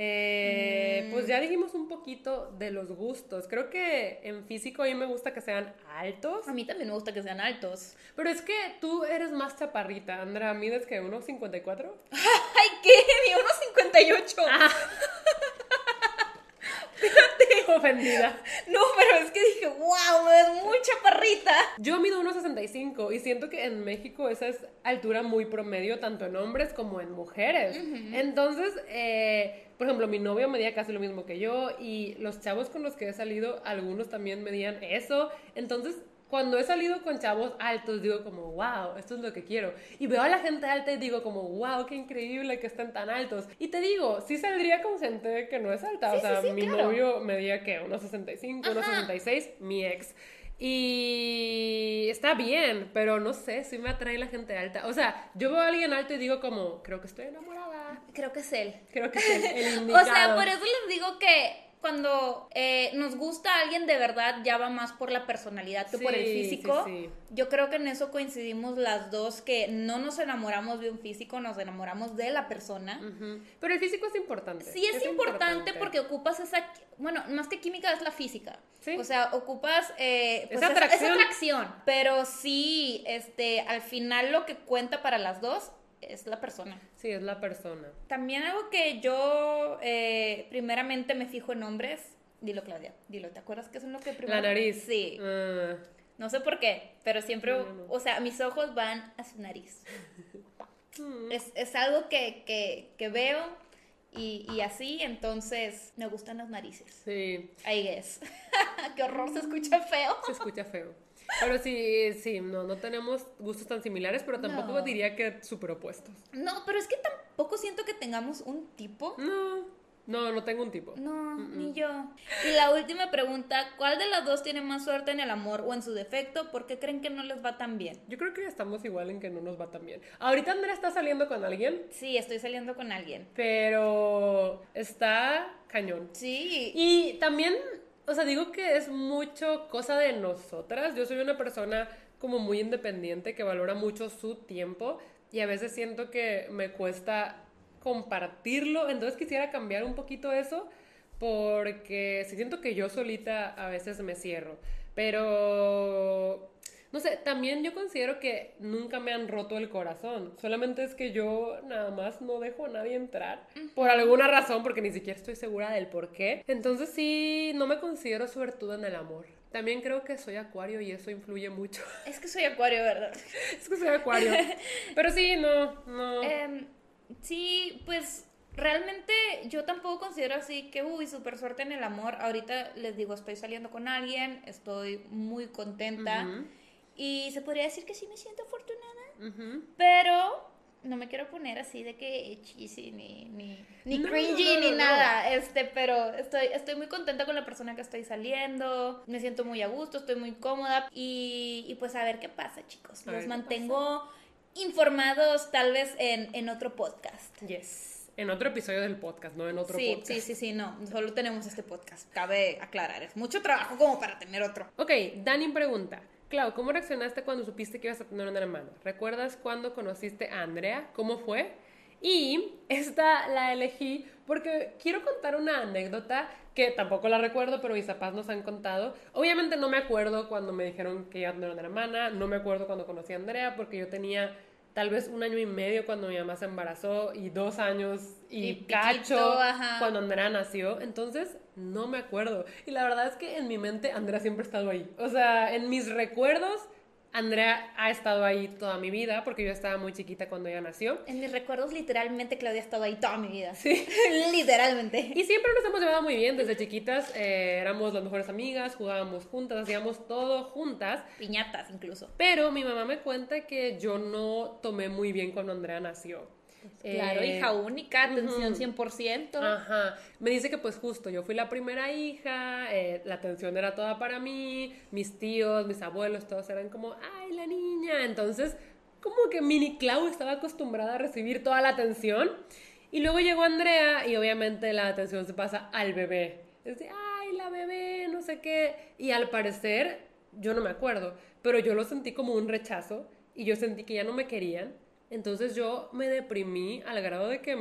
Eh, Pues ya dijimos un poquito de los gustos. Creo que en físico a mí me gusta que sean altos. A mí también me gusta que sean altos. Pero es que tú eres más chaparrita, Andrea. ¿Mides que 1,54? ¡Ay, qué! ¡Mi 1,58! Ah. ofendida. No, pero es que dije, wow, es muy chaparrita. Yo mido 1,65 y siento que en México esa es altura muy promedio, tanto en hombres como en mujeres. Entonces, eh, por ejemplo, mi novio medía casi lo mismo que yo y los chavos con los que he salido, algunos también medían eso. Entonces, cuando he salido con chavos altos, digo como, wow, esto es lo que quiero. Y veo a la gente alta y digo como, wow, qué increíble que estén tan altos. Y te digo, sí saldría con gente que no es alta. o sea, mi novio medía que unos 65, unos 66, mi ex. Y está bien, pero no sé, si me atrae la gente alta. O sea, yo veo a alguien alto y digo como, creo que estoy enamorada. Creo que es él. Creo que es él, el indicado. O sea, por eso les digo que cuando eh, nos gusta a alguien de verdad ya va más por la personalidad que por el físico. Yo creo que en eso coincidimos las dos, que no nos enamoramos de un físico, nos enamoramos de la persona. Pero el físico es importante. Sí, es, importante, porque ocupas esa, bueno, más que química es la física. O sea, ocupas eh, pues esa, atracción. esa atracción. Pero sí, este, al final lo que cuenta para las dos es la persona. Sí, es la persona. También algo que yo eh, primeramente me fijo en hombres. Dilo, Claudia, dilo, ¿te acuerdas qué es lo que primero? La nariz. Sí. Ah. No sé por qué, pero siempre, o sea, mis ojos van a su nariz. Mm. es, algo que, veo y, y, así, entonces me gustan las narices. Sí. Ahí es. Qué horror, se escucha feo. Se escucha feo. Pero sí, sí, no, no tenemos gustos tan similares, pero tampoco diría que súper opuestos. No, pero es que tampoco siento que tengamos un tipo. No. No, no tengo un tipo. No, ni yo. Y la última pregunta, ¿cuál de las dos tiene más suerte en el amor o en su defecto? ¿Por qué creen que no les va tan bien? Yo creo que estamos igual en que no nos va tan bien. ¿Ahorita Andrea está saliendo con alguien? Sí, estoy saliendo con alguien. Pero está cañón. Sí. Y también, o sea, digo que es mucho cosa de nosotras. Yo soy una persona como muy independiente que valora mucho su tiempo y a veces siento que me cuesta compartirlo. Entonces quisiera cambiar un poquito eso porque siento que yo solita a veces me cierro. Pero, no sé, también yo considero que nunca me han roto el corazón. Solamente es que yo nada más no dejo a nadie entrar. Por alguna razón, porque ni siquiera estoy segura del por qué. Entonces sí, no me considero suertuda en el amor. También creo que soy acuario y eso influye mucho. Es que soy acuario, ¿verdad? es que soy acuario. Pero sí, no, no. Em, Sí, pues realmente yo tampoco considero así que, uy, súper suerte en el amor. Ahorita les digo, estoy saliendo con alguien, estoy muy contenta. Y se podría decir que sí me siento afortunada. Pero no me quiero poner así de que cheesy ni, ni, ni cringy ni nada. Este, pero estoy, estoy muy contenta con la persona que estoy saliendo. Me siento muy a gusto, estoy muy cómoda. Y, y pues a ver qué pasa, chicos. Los mantengo informados tal vez en, en otro podcast. Yes. En otro episodio del podcast, no en otro podcast. Sí, sí, sí, no. Solo tenemos este podcast. Cabe aclarar. Es mucho trabajo como para tener otro. Ok, Dani pregunta. Clau, ¿cómo reaccionaste cuando supiste que ibas a tener una hermana? ¿Recuerdas cuando conociste a Andrea? ¿Cómo fue? Y esta la elegí porque quiero contar una anécdota que tampoco la recuerdo, pero mis papás nos han contado. Obviamente no me acuerdo cuando me dijeron que iba a tener una hermana, no me acuerdo cuando conocí a Andrea porque yo tenía tal vez un año y medio cuando mi mamá se embarazó y dos años y, cacho cuando Andrea nació. Entonces, no me acuerdo. Y la verdad es que en mi mente Andrea siempre ha estado ahí. O sea, en mis recuerdos Andrea ha estado ahí toda mi vida porque yo estaba muy chiquita cuando ella nació. En mis recuerdos, literalmente, Claudia ha estado ahí toda mi vida. Sí. literalmente. Y siempre nos hemos llevado muy bien. Desde chiquitas eh, éramos las mejores amigas, jugábamos juntas, hacíamos todo juntas. Piñatas, incluso. Pero mi mamá me cuenta que yo no tomé muy bien cuando Andrea nació. Claro, eh, hija única, atención 100%. Ajá. Me dice que pues justo yo fui la primera hija, eh, la atención era toda para mí, mis tíos, mis abuelos, todos eran como, ay, la niña. Entonces, como que Mini Clau estaba acostumbrada a recibir toda la atención. Y luego llegó Andrea y obviamente la atención se pasa al bebé. Es de, ay, la bebé, no sé qué. Y al parecer, yo no me acuerdo, pero yo lo sentí como un rechazo y yo sentí que ya no me querían entonces yo me deprimí al grado de que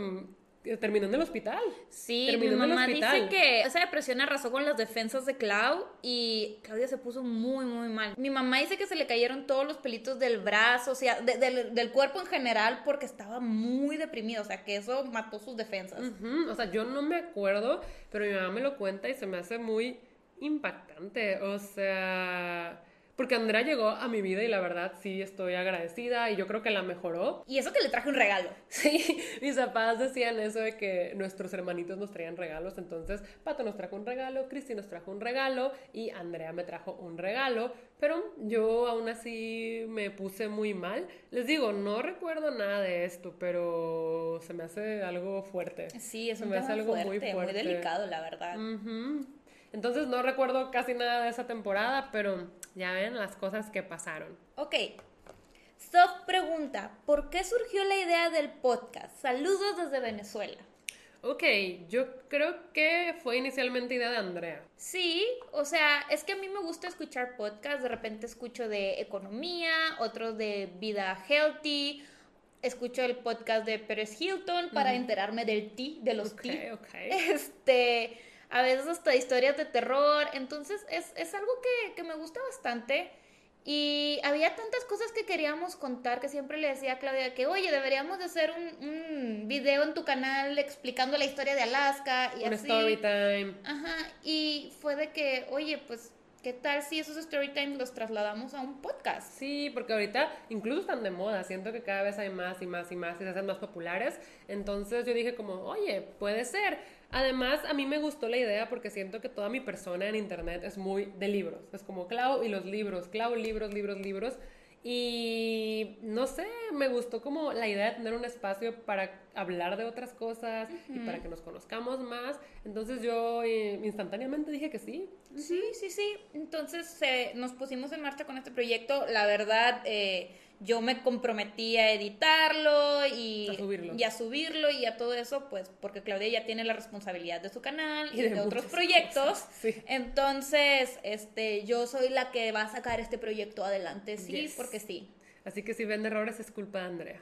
terminó en el hospital. Sí, mi mamá dice que esa depresión arrasó con las defensas de Clau y Claudia se puso muy, muy mal. Mi mamá dice que se le cayeron todos los pelitos del brazo, o sea, del, cuerpo en general porque estaba muy deprimido, o sea, que eso mató sus defensas. O sea, yo no me acuerdo, pero mi mamá me lo cuenta y se me hace muy impactante, o sea porque Andrea llegó a mi vida y la verdad sí estoy agradecida y yo creo que la mejoró. Y eso que le traje un regalo. Sí, mis papás decían eso de que nuestros hermanitos nos traían regalos. Entonces, Pato nos trajo un regalo, Cristi nos trajo un regalo y Andrea me trajo un regalo. Pero yo aún así me puse muy mal. Les digo, no recuerdo nada de esto, pero se me hace algo fuerte. Sí, eso me hace algo muy fuerte. Muy delicado, la verdad. Entonces no recuerdo casi nada de esa temporada, pero ya ven las cosas que pasaron. Ok. Soft pregunta, ¿por qué surgió la idea del podcast? Saludos desde Venezuela. Ok, yo creo que fue inicialmente idea de Andrea. Sí, o sea, es que a mí me gusta escuchar podcasts, de repente escucho de economía, otros de vida healthy, escucho el podcast de Pérez Hilton para enterarme del ti, de los okay, Ok, ok. Este, a veces hasta historias de terror, entonces es, es algo que, que, me gusta bastante. Y había tantas cosas que queríamos contar que siempre le decía a Claudia que, oye, deberíamos de hacer un, un video en tu canal explicando la historia de Alaska y un story time. Ajá, y fue de que, oye, pues ¿Qué tal si esos story times los trasladamos a un podcast? Sí, porque ahorita incluso están de moda. Siento que cada vez hay más y más y más y se hacen más populares. Entonces yo dije como, oye, puede ser. Además, a mí me gustó la idea porque siento que toda mi persona en internet es muy de libros. Es como Clau y los libros, Clau, libros, libros, libros. Y no sé, me gustó como la idea de tener un espacio para hablar de otras cosas y para que nos conozcamos más. Entonces yo eh, instantáneamente dije que sí. Sí, sí, sí. Entonces eh, nos pusimos en marcha con este proyecto. La verdad, eh, yo me comprometí a editarlo y a subirlo. y a subirlo y a todo eso, pues porque Claudia ya tiene la responsabilidad de su canal y, de, otros proyectos. Entonces, este, yo soy la que va a sacar este proyecto adelante, sí, porque sí. Así que si ven errores es culpa de Andrea.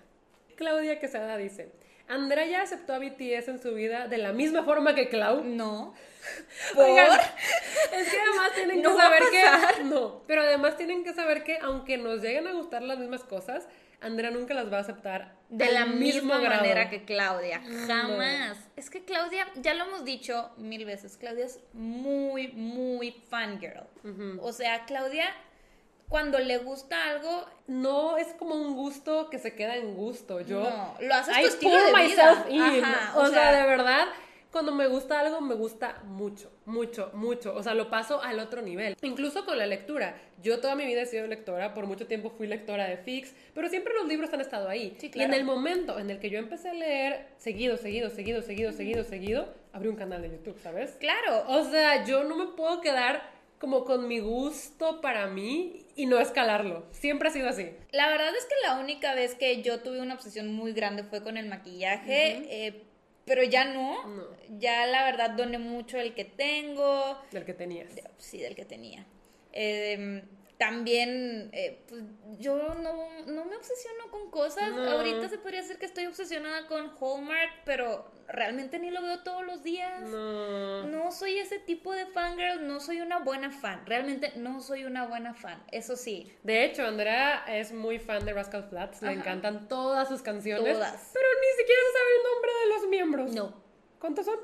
Claudia Quesada dice, Andrea ya aceptó a BTS en su vida de la misma forma que Clau. No. ¿Por? es que además tienen que saber que. No, pero además tienen que saber que aunque nos lleguen a gustar las mismas cosas, Andrea nunca las va a aceptar de la misma manera que Claudia. Jamás. Es que Claudia, ya lo hemos dicho mil veces, Claudia es muy, muy fangirl. O sea, Claudia cuando le gusta algo. No es como un gusto que se queda en gusto. Yo. No, lo haces tu estilo de vida. o, sea, de verdad, cuando me gusta algo, me gusta mucho, mucho, mucho. O sea, lo paso al otro nivel. Incluso con la lectura. Yo toda mi vida he sido lectora, por mucho tiempo fui lectora de Fix, pero siempre los libros han estado ahí. Y en el momento en el que yo empecé a leer seguido, seguido, seguido, seguido, seguido, seguido, abrí un canal de YouTube, ¿sabes? Claro. O sea, yo no me puedo quedar como con mi gusto para mí y no escalarlo. Siempre ha sido así. La verdad es que la única vez que yo tuve una obsesión muy grande fue con el maquillaje. Eh, pero ya no. Ya la verdad doné mucho el que tengo. Del que tenías. Sí, del que tenía. Eh, también, eh, pues yo no, no, me obsesiono con cosas. Ahorita se podría decir que estoy obsesionada con Hallmark, pero realmente ni lo veo todos los días. No. No soy ese tipo de fangirl, no soy una buena fan. Realmente no soy una buena fan, eso sí. De hecho, Andrea es muy fan de Rascal Flats, le encantan todas sus canciones. Todas. Pero ni siquiera se sabe el nombre de los miembros. No. ¿Cuántos son?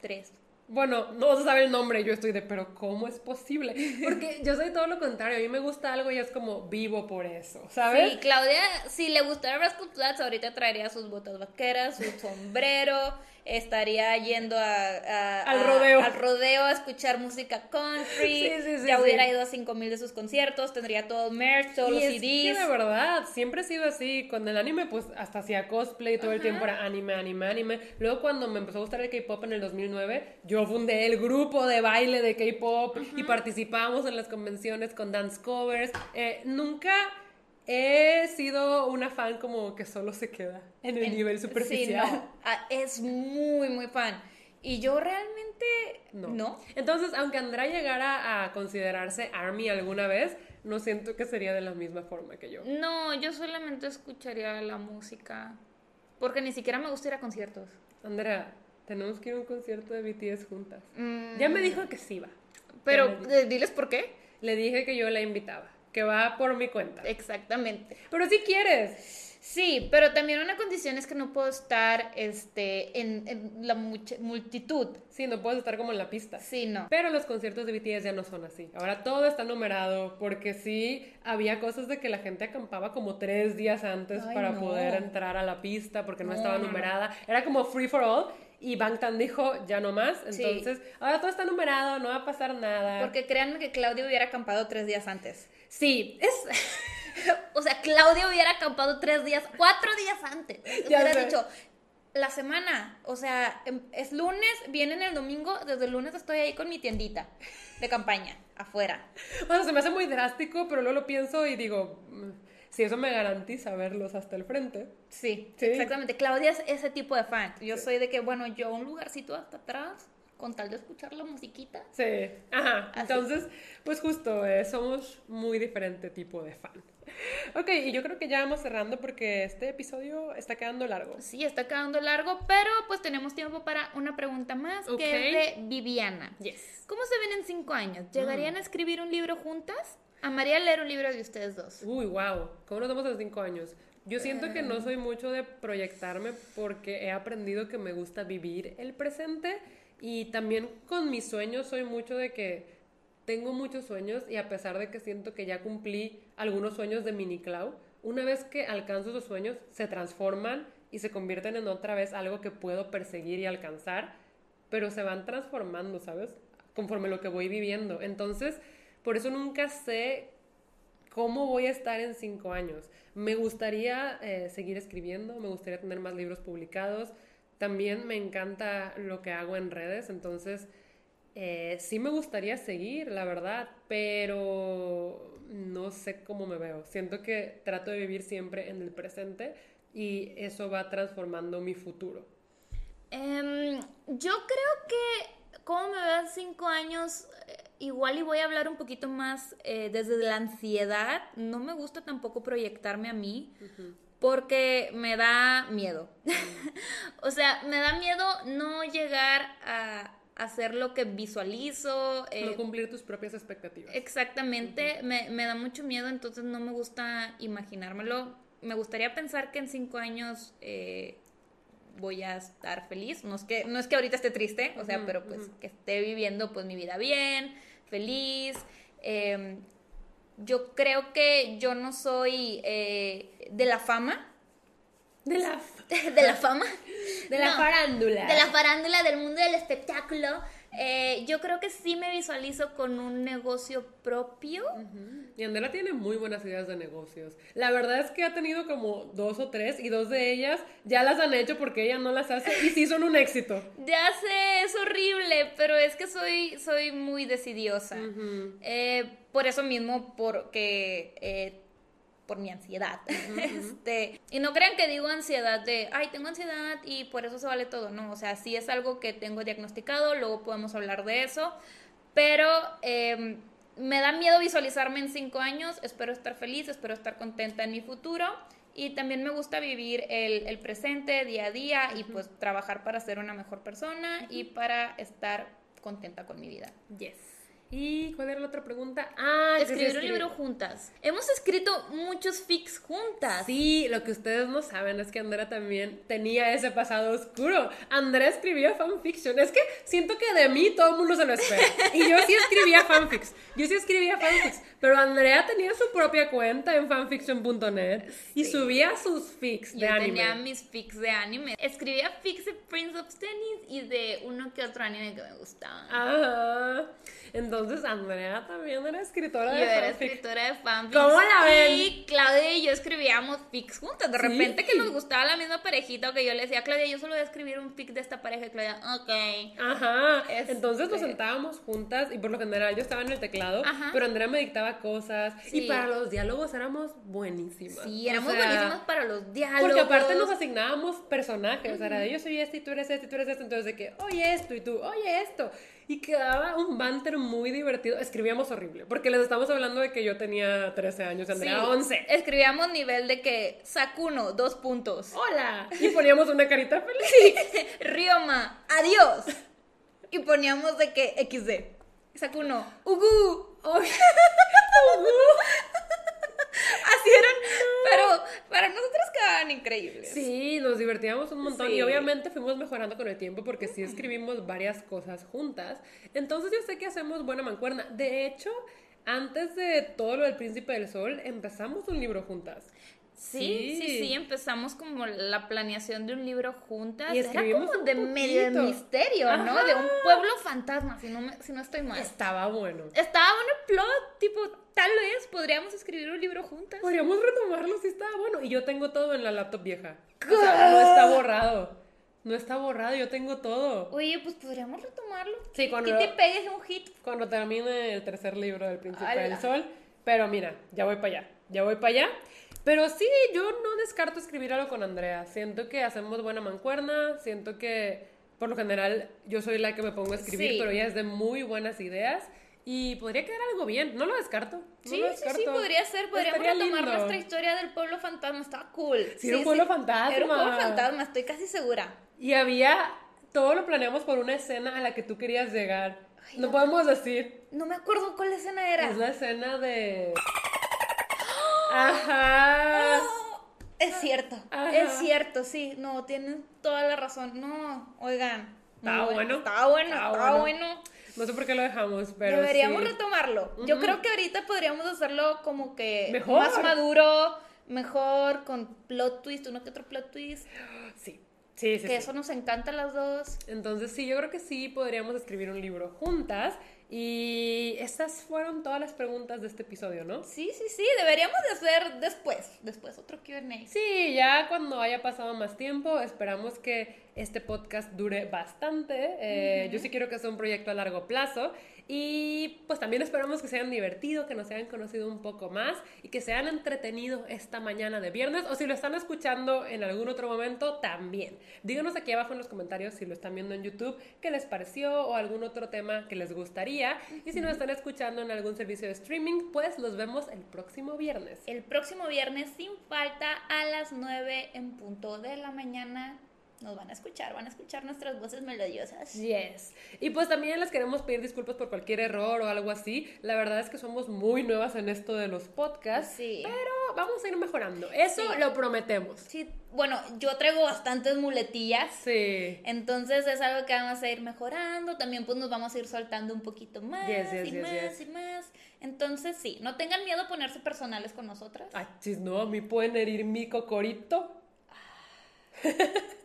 Tres. Bueno, no se sabe el nombre, yo estoy de, pero ¿cómo es posible? Porque yo soy todo lo contrario, a mí me gusta algo y es como vivo por eso, ¿sabes? Sí, Claudia, si le gustara Rascal Flats, ahorita traería sus botas vaqueras, su sombrero, estaría yendo a, al rodeo. al rodeo a escuchar música country. ya hubiera ido a 5000 de sus conciertos, tendría todo el merch, todos los CDs. Es que de verdad, siempre he sido así. Con el anime, pues hasta hacía cosplay, todo el tiempo era anime, anime, anime. Luego, cuando me empezó a gustar el K-pop en el 2009, yo fundé el grupo de baile de K-pop y participábamos en las convenciones con dance covers. Eh, nunca He sido una fan como que solo se queda en el nivel superficial. Sí, no. Ah, es muy, muy fan. Y yo realmente no. Entonces, aunque Andrea llegara a considerarse Army alguna vez, no siento que sería de la misma forma que yo. No, yo solamente escucharía la música. Porque ni siquiera me gusta ir a conciertos. Andrea, tenemos que ir a un concierto de BTS juntas. Mm. Ya me dijo que sí va. Pero, eh, diles por qué. Le dije que yo la invitaba que va por mi cuenta. Exactamente. Pero si quieres. Sí, pero también una condición es que no puedo estar este, en, la multitud. Sí, no puedes estar como en la pista. Sí, no. Pero los conciertos de BTS ya no son así. Ahora todo está numerado porque sí había cosas de que la gente acampaba como tres días antes para poder entrar a la pista porque no, estaba numerada. Era como free for all y Bangtan dijo, ya no más. Entonces, ahora todo está numerado, no va a pasar nada. Porque créanme que Claudio hubiera acampado tres días antes. Sí, es... o sea, Claudio hubiera acampado tres días, cuatro días antes. Ya hubiera dicho, la semana, o sea, em, es lunes, viene el domingo, desde el lunes estoy ahí con mi tiendita de campaña, afuera. Bueno, se me hace muy drástico, pero luego lo pienso y digo si eso me garantiza verlos hasta el frente. Sí, exactamente. Claudia es ese tipo de fan. Yo soy de que, bueno, yo un lugarcito hasta atrás, con tal de escuchar la musiquita. Sí, ajá. Entonces, pues justo, eh, somos muy diferente tipo de fan. Ok, y yo creo que ya vamos cerrando porque este episodio está quedando largo. Sí, está quedando largo, pero pues tenemos tiempo para una pregunta más que es de Viviana. Yes. ¿Cómo se ven en cinco años? ¿Llegarían mm. a escribir un libro juntas? Amaría leer un libro de ustedes dos. Uy, wow. ¿Cómo nos vemos en cinco años? Yo siento que no soy mucho de proyectarme porque he aprendido que me gusta vivir el presente y también con mis sueños soy mucho de que tengo muchos sueños y a pesar de que siento que ya cumplí algunos sueños de mini Clau, una vez que alcanzo esos sueños se transforman y se convierten en otra vez algo que puedo perseguir y alcanzar pero se van transformando, ¿sabes? Conforme lo que voy viviendo. Entonces, por eso nunca sé cómo voy a estar en cinco años. Me gustaría eh, seguir escribiendo, me gustaría tener más libros publicados. También me encanta lo que hago en redes, entonces eh, sí me gustaría seguir, la verdad, pero no sé cómo me veo. Siento que trato de vivir siempre en el presente y eso va transformando mi futuro. Em, yo creo que, ¿cómo me veo en cinco años? Eh, igual y voy a hablar un poquito más eh, desde la ansiedad. No me gusta tampoco proyectarme a mí. Porque me da miedo. o sea, me da miedo no llegar a, hacer lo que visualizo. Eh, no cumplir tus propias expectativas. Exactamente, me, me, da mucho miedo, entonces no me gusta imaginármelo. Me gustaría pensar que en cinco años eh, voy a estar feliz. No es, que, no es que ahorita esté triste, o sea, pero pues que esté viviendo pues mi vida bien, feliz. Em, yo creo que yo no soy eh, de la fama. De la, de la fama. De la farándula. De la farándula, del mundo del espectáculo. Eh, yo creo que sí me visualizo con un negocio propio. Y Andela tiene muy buenas ideas de negocios. La verdad es que ha tenido como dos o tres y dos de ellas ya las han hecho porque ella no las hace y sí son un éxito. Ya sé, es horrible, pero es que soy, soy muy decidiosa. Eh, por eso mismo, porque... Eh, por mi ansiedad. este, y no crean que digo ansiedad de, ay, tengo ansiedad y por eso se vale todo. No, o sea, sí es algo que tengo diagnosticado, luego podemos hablar de eso. Pero em, me da miedo visualizarme en cinco años. Espero estar feliz, espero estar contenta en mi futuro. Y también me gusta vivir el, el presente día a día y pues trabajar para ser una mejor persona y para estar contenta con mi vida. Yes. ¿Y cuál era la otra pregunta? Ah, escribir un libro juntas. Hemos escrito muchos fics juntas. Sí, lo que ustedes no saben es que Andrea también tenía ese pasado oscuro. Andrea escribía fanfiction. Es que siento que de mí todo el mundo se lo espera. Y yo sí escribía fanfics. Yo sí escribía fanfics. Pero Andrea tenía su propia cuenta en fanfiction.net y subía sus fics de anime. Tenía mis fics de anime. Escribía fics de Prince of Tennis y de uno que otro anime que me gustaba. Ajá. Entonces Andrea también era escritora de fanfic. Yo era escritora de fanfics. ¿Cómo la ven? Y Claudia y yo escribíamos fics juntas. De repente que nos gustaba la misma parejita o que yo le decía, Claudia, yo solo voy a escribir un fic de esta pareja. Y Claudia, ok. Ajá. Entonces nos este sentábamos juntas y por lo general yo estaba en el teclado, pero Andrea me dictaba cosas. Y para los diálogos éramos buenísimas. Sí, éramos buenísimas para los diálogos. Porque aparte nos asignábamos personajes. O sea, yo soy este y tú eres este y tú eres este. Entonces de que, oye esto y tú, oye esto y quedaba un banter muy divertido. Escribíamos horrible, porque les estamos hablando de que yo tenía 13 años, Andrea 11. Escribíamos nivel de que Sakuno, dos puntos. Hola. Y poníamos una carita feliz. Rioma, adiós. Y poníamos de que XD. Sakuno, Ugu. Ugu. Así eran, pero para nosotros quedaban increíbles. Sí, nos divertíamos un montón y obviamente fuimos mejorando con el tiempo porque sí escribimos varias cosas juntas. Entonces yo sé que hacemos buena mancuerna. De hecho, antes de todo lo del Príncipe del Sol, empezamos un libro juntas. Sí, sí, sí, empezamos como la planeación de un libro juntas. Y Era como de medio misterio, ¿no? De un pueblo fantasma, si no, si no estoy mal. Estaba bueno. Estaba bueno el plot, tipo, tal vez podríamos escribir un libro juntas. Podríamos retomarlo, sí estaba bueno. Y yo tengo todo en la laptop vieja. O sea, no está borrado. No está borrado, yo tengo todo. Oye, pues podríamos retomarlo. Sí, cuando... Que te pegues un hit. Cuando termine el tercer libro del Príncipe del Sol. Pero mira, ya voy para allá. Ya voy para allá. Pero sí, yo no descarto escribir algo con Andrea. Siento que hacemos buena mancuerna, siento que por lo general yo soy la que me pongo a escribir, pero ella es de muy buenas ideas. Y podría quedar algo bien, no lo descarto. sí, sí, sí, podría ser. Podríamos retomar nuestra historia del pueblo fantasma, estaba cool. Sí, era un pueblo fantasma. Era un pueblo fantasma, estoy casi segura. Y había, todo lo planeamos por una escena a la que tú querías llegar. no, podemos decir. No me acuerdo cuál escena era. Es la escena de... Ajá. es cierto, es cierto, sí, no, tienen toda la razón. No, oigan. Estaba bueno. Estaba bueno, estaba, bueno. No sé por qué lo dejamos, pero. Deberíamos retomarlo. Yo creo que ahorita podríamos hacerlo como que más maduro, mejor, con plot twist, uno que otro plot twist. Sí. Sí, sí. Que eso nos encanta a las dos. Entonces, sí, yo creo que sí podríamos escribir un libro juntas. Y estas fueron todas las preguntas de este episodio, ¿no? Sí, sí, sí, deberíamos de hacer después, después otro QA. Sí, ya cuando haya pasado más tiempo, esperamos que este podcast dure bastante. Eh, yo sí quiero que sea un proyecto a largo plazo y pues también esperamos que se hayan divertido, que nos hayan conocido un poco más y que se hayan entretenido esta mañana de viernes o si lo están escuchando en algún otro momento también. Díganos aquí abajo en los comentarios si lo están viendo en YouTube, qué les pareció o algún otro tema que les gustaría. Y si nos están escuchando en algún servicio de streaming, pues los vemos el próximo viernes. El próximo viernes sin falta a las 9 en punto de la mañana nos van a escuchar, van a escuchar nuestras voces melodiosas. Yes. Y pues también les queremos pedir disculpas por cualquier error o algo así. La verdad es que somos muy nuevas en esto de los podcasts. Sí. Pero vamos a ir mejorando. Eso lo prometemos. Sí. Bueno, yo traigo bastantes muletillas. Sí. Entonces es algo que vamos a ir mejorando. También pues nos vamos a ir soltando un poquito más y más y más. Entonces sí, no tengan miedo a ponerse personales con nosotras. Ay, chis, no, a mí pueden herir mi cocorito.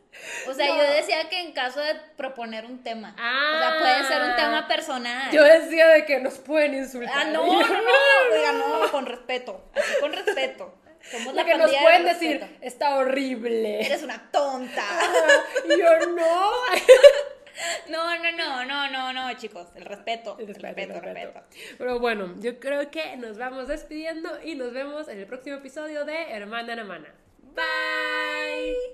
O sea, yo decía que en caso de proponer un tema. o sea, puede ser un tema personal. Yo decía de que nos pueden insultar. Ah, no, no, no, oiga, no, con respeto. Así con respeto. Somos la que nos pueden decir, está horrible. Eres una tonta. y yo no. No, no, no, no, no, no, chicos. El respeto. El respeto, el respeto, Pero bueno, yo creo que nos vamos despidiendo y nos vemos en el próximo episodio de Hermana en Hermana. Bye.